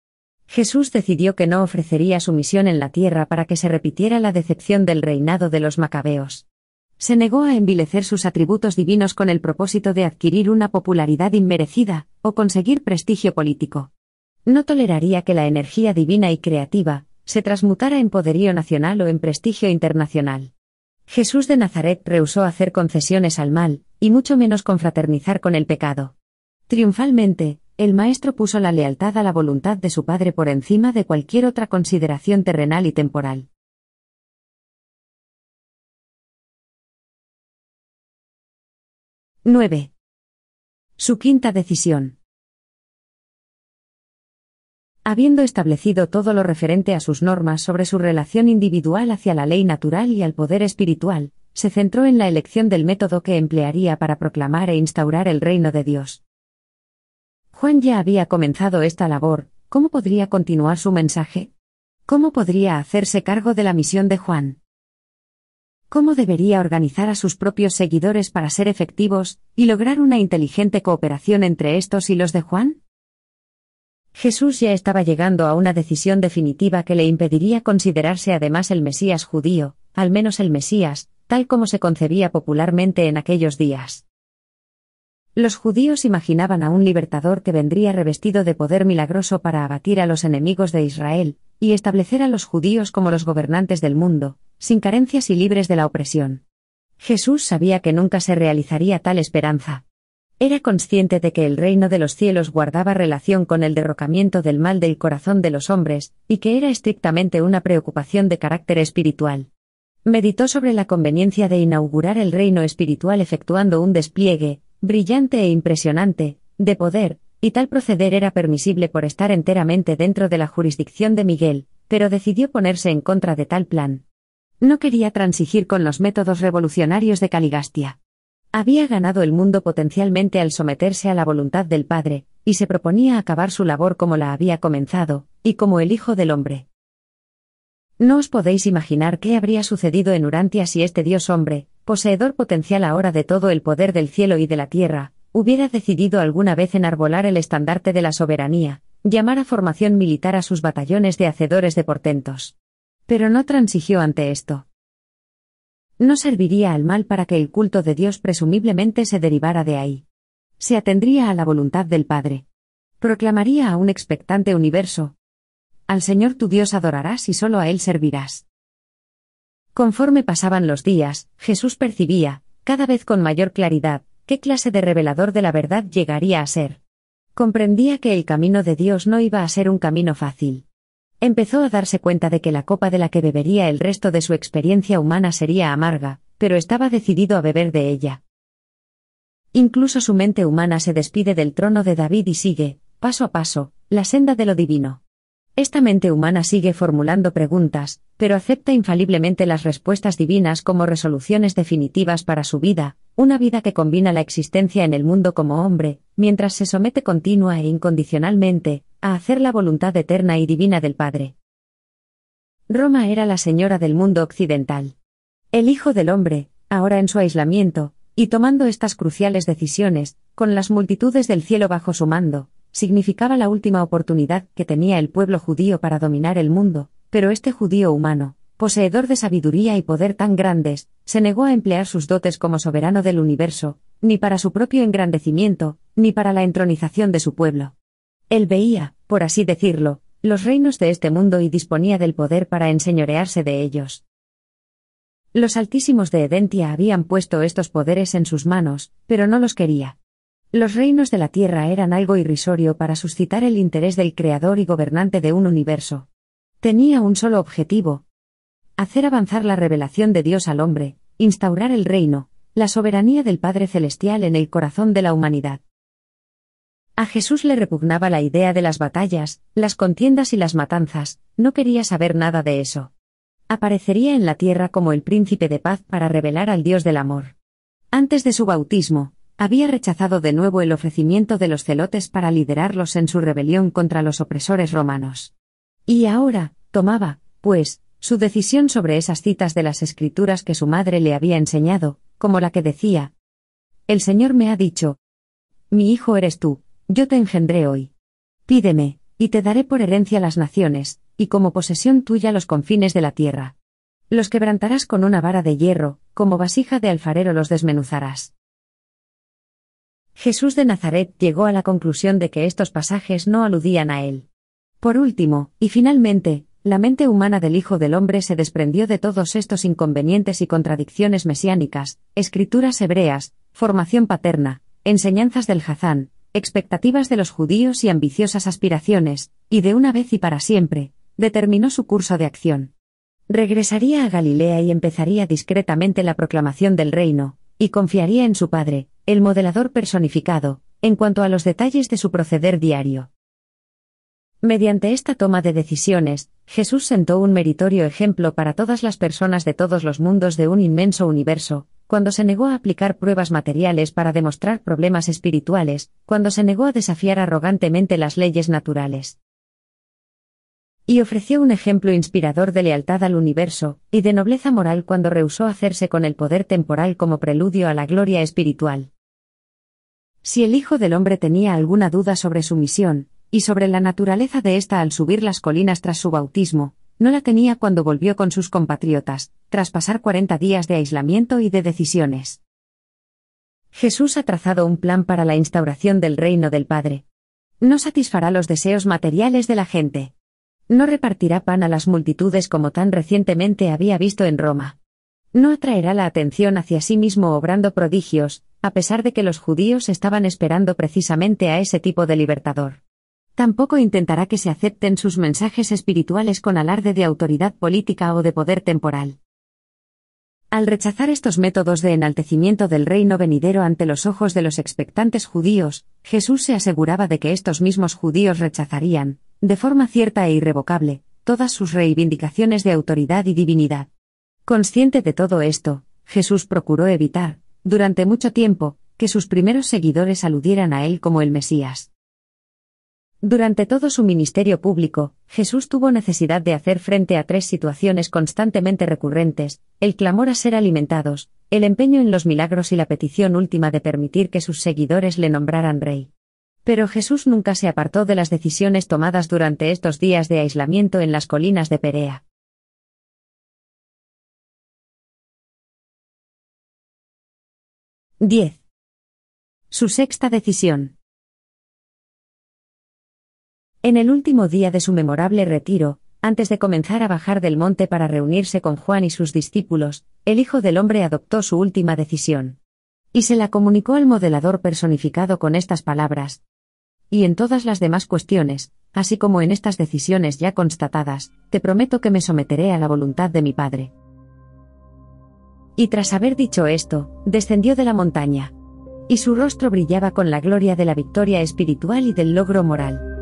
Jesús decidió que no ofrecería su misión en la tierra para que se repitiera la decepción del reinado de los macabeos. Se negó a envilecer sus atributos divinos con el propósito de adquirir una popularidad inmerecida, o conseguir prestigio político. No toleraría que la energía divina y creativa, se transmutara en poderío nacional o en prestigio internacional. Jesús de Nazaret rehusó hacer concesiones al mal, y mucho menos confraternizar con el pecado. Triunfalmente, el Maestro puso la lealtad a la voluntad de su Padre por encima de cualquier otra consideración terrenal y temporal. 9. Su quinta decisión. Habiendo establecido todo lo referente a sus normas sobre su relación individual hacia la ley natural y al poder espiritual, se centró en la elección del método que emplearía para proclamar e instaurar el reino de Dios. Juan ya había comenzado esta labor, ¿cómo podría continuar su mensaje? ¿Cómo podría hacerse cargo de la misión de Juan? ¿Cómo debería organizar a sus propios seguidores para ser efectivos y lograr una inteligente cooperación entre estos y los de Juan? Jesús ya estaba llegando a una decisión definitiva que le impediría considerarse además el Mesías judío, al menos el Mesías, tal como se concebía popularmente en aquellos días. Los judíos imaginaban a un libertador que vendría revestido de poder milagroso para abatir a los enemigos de Israel, y establecer a los judíos como los gobernantes del mundo, sin carencias y libres de la opresión. Jesús sabía que nunca se realizaría tal esperanza. Era consciente de que el reino de los cielos guardaba relación con el derrocamiento del mal del corazón de los hombres, y que era estrictamente una preocupación de carácter espiritual meditó sobre la conveniencia de inaugurar el reino espiritual efectuando un despliegue, brillante e impresionante, de poder, y tal proceder era permisible por estar enteramente dentro de la jurisdicción de Miguel, pero decidió ponerse en contra de tal plan. No quería transigir con los métodos revolucionarios de Caligastia. Había ganado el mundo potencialmente al someterse a la voluntad del Padre, y se proponía acabar su labor como la había comenzado, y como el Hijo del Hombre. No os podéis imaginar qué habría sucedido en Urantia si este dios hombre, poseedor potencial ahora de todo el poder del cielo y de la tierra, hubiera decidido alguna vez enarbolar el estandarte de la soberanía, llamar a formación militar a sus batallones de hacedores de portentos. Pero no transigió ante esto. No serviría al mal para que el culto de Dios presumiblemente se derivara de ahí. Se atendría a la voluntad del Padre. Proclamaría a un expectante universo, al Señor tu Dios adorarás y solo a Él servirás. Conforme pasaban los días, Jesús percibía, cada vez con mayor claridad, qué clase de revelador de la verdad llegaría a ser. Comprendía que el camino de Dios no iba a ser un camino fácil. Empezó a darse cuenta de que la copa de la que bebería el resto de su experiencia humana sería amarga, pero estaba decidido a beber de ella. Incluso su mente humana se despide del trono de David y sigue, paso a paso, la senda de lo divino. Esta mente humana sigue formulando preguntas, pero acepta infaliblemente las respuestas divinas como resoluciones definitivas para su vida, una vida que combina la existencia en el mundo como hombre, mientras se somete continua e incondicionalmente, a hacer la voluntad eterna y divina del Padre. Roma era la señora del mundo occidental. El Hijo del Hombre, ahora en su aislamiento, y tomando estas cruciales decisiones, con las multitudes del cielo bajo su mando, significaba la última oportunidad que tenía el pueblo judío para dominar el mundo, pero este judío humano, poseedor de sabiduría y poder tan grandes, se negó a emplear sus dotes como soberano del universo, ni para su propio engrandecimiento, ni para la entronización de su pueblo. Él veía, por así decirlo, los reinos de este mundo y disponía del poder para enseñorearse de ellos. Los altísimos de Edentia habían puesto estos poderes en sus manos, pero no los quería. Los reinos de la Tierra eran algo irrisorio para suscitar el interés del creador y gobernante de un universo. Tenía un solo objetivo. Hacer avanzar la revelación de Dios al hombre, instaurar el reino, la soberanía del Padre Celestial en el corazón de la humanidad. A Jesús le repugnaba la idea de las batallas, las contiendas y las matanzas, no quería saber nada de eso. Aparecería en la tierra como el príncipe de paz para revelar al Dios del amor. Antes de su bautismo, había rechazado de nuevo el ofrecimiento de los celotes para liderarlos en su rebelión contra los opresores romanos. Y ahora, tomaba, pues, su decisión sobre esas citas de las escrituras que su madre le había enseñado, como la que decía, El Señor me ha dicho, Mi hijo eres tú, yo te engendré hoy. Pídeme, y te daré por herencia las naciones, y como posesión tuya los confines de la tierra. Los quebrantarás con una vara de hierro, como vasija de alfarero los desmenuzarás. Jesús de Nazaret llegó a la conclusión de que estos pasajes no aludían a él. Por último, y finalmente, la mente humana del Hijo del Hombre se desprendió de todos estos inconvenientes y contradicciones mesiánicas, escrituras hebreas, formación paterna, enseñanzas del Hazán, expectativas de los judíos y ambiciosas aspiraciones, y de una vez y para siempre, determinó su curso de acción. Regresaría a Galilea y empezaría discretamente la proclamación del reino, y confiaría en su Padre, el modelador personificado, en cuanto a los detalles de su proceder diario. Mediante esta toma de decisiones, Jesús sentó un meritorio ejemplo para todas las personas de todos los mundos de un inmenso universo, cuando se negó a aplicar pruebas materiales para demostrar problemas espirituales, cuando se negó a desafiar arrogantemente las leyes naturales. Y ofreció un ejemplo inspirador de lealtad al universo, y de nobleza moral cuando rehusó hacerse con el poder temporal como preludio a la gloria espiritual. Si el Hijo del Hombre tenía alguna duda sobre su misión, y sobre la naturaleza de ésta al subir las colinas tras su bautismo, no la tenía cuando volvió con sus compatriotas, tras pasar 40 días de aislamiento y de decisiones. Jesús ha trazado un plan para la instauración del reino del Padre. No satisfará los deseos materiales de la gente. No repartirá pan a las multitudes como tan recientemente había visto en Roma. No atraerá la atención hacia sí mismo obrando prodigios, a pesar de que los judíos estaban esperando precisamente a ese tipo de libertador. Tampoco intentará que se acepten sus mensajes espirituales con alarde de autoridad política o de poder temporal. Al rechazar estos métodos de enaltecimiento del reino venidero ante los ojos de los expectantes judíos, Jesús se aseguraba de que estos mismos judíos rechazarían, de forma cierta e irrevocable, todas sus reivindicaciones de autoridad y divinidad. Consciente de todo esto, Jesús procuró evitar, durante mucho tiempo, que sus primeros seguidores aludieran a él como el Mesías. Durante todo su ministerio público, Jesús tuvo necesidad de hacer frente a tres situaciones constantemente recurrentes, el clamor a ser alimentados, el empeño en los milagros y la petición última de permitir que sus seguidores le nombraran rey. Pero Jesús nunca se apartó de las decisiones tomadas durante estos días de aislamiento en las colinas de Perea. Diez. Su sexta decisión. En el último día de su memorable retiro, antes de comenzar a bajar del monte para reunirse con Juan y sus discípulos, el Hijo del Hombre adoptó su última decisión. Y se la comunicó al modelador personificado con estas palabras. Y en todas las demás cuestiones, así como en estas decisiones ya constatadas, te prometo que me someteré a la voluntad de mi Padre. Y tras haber dicho esto, descendió de la montaña. Y su rostro brillaba con la gloria de la victoria espiritual y del logro moral.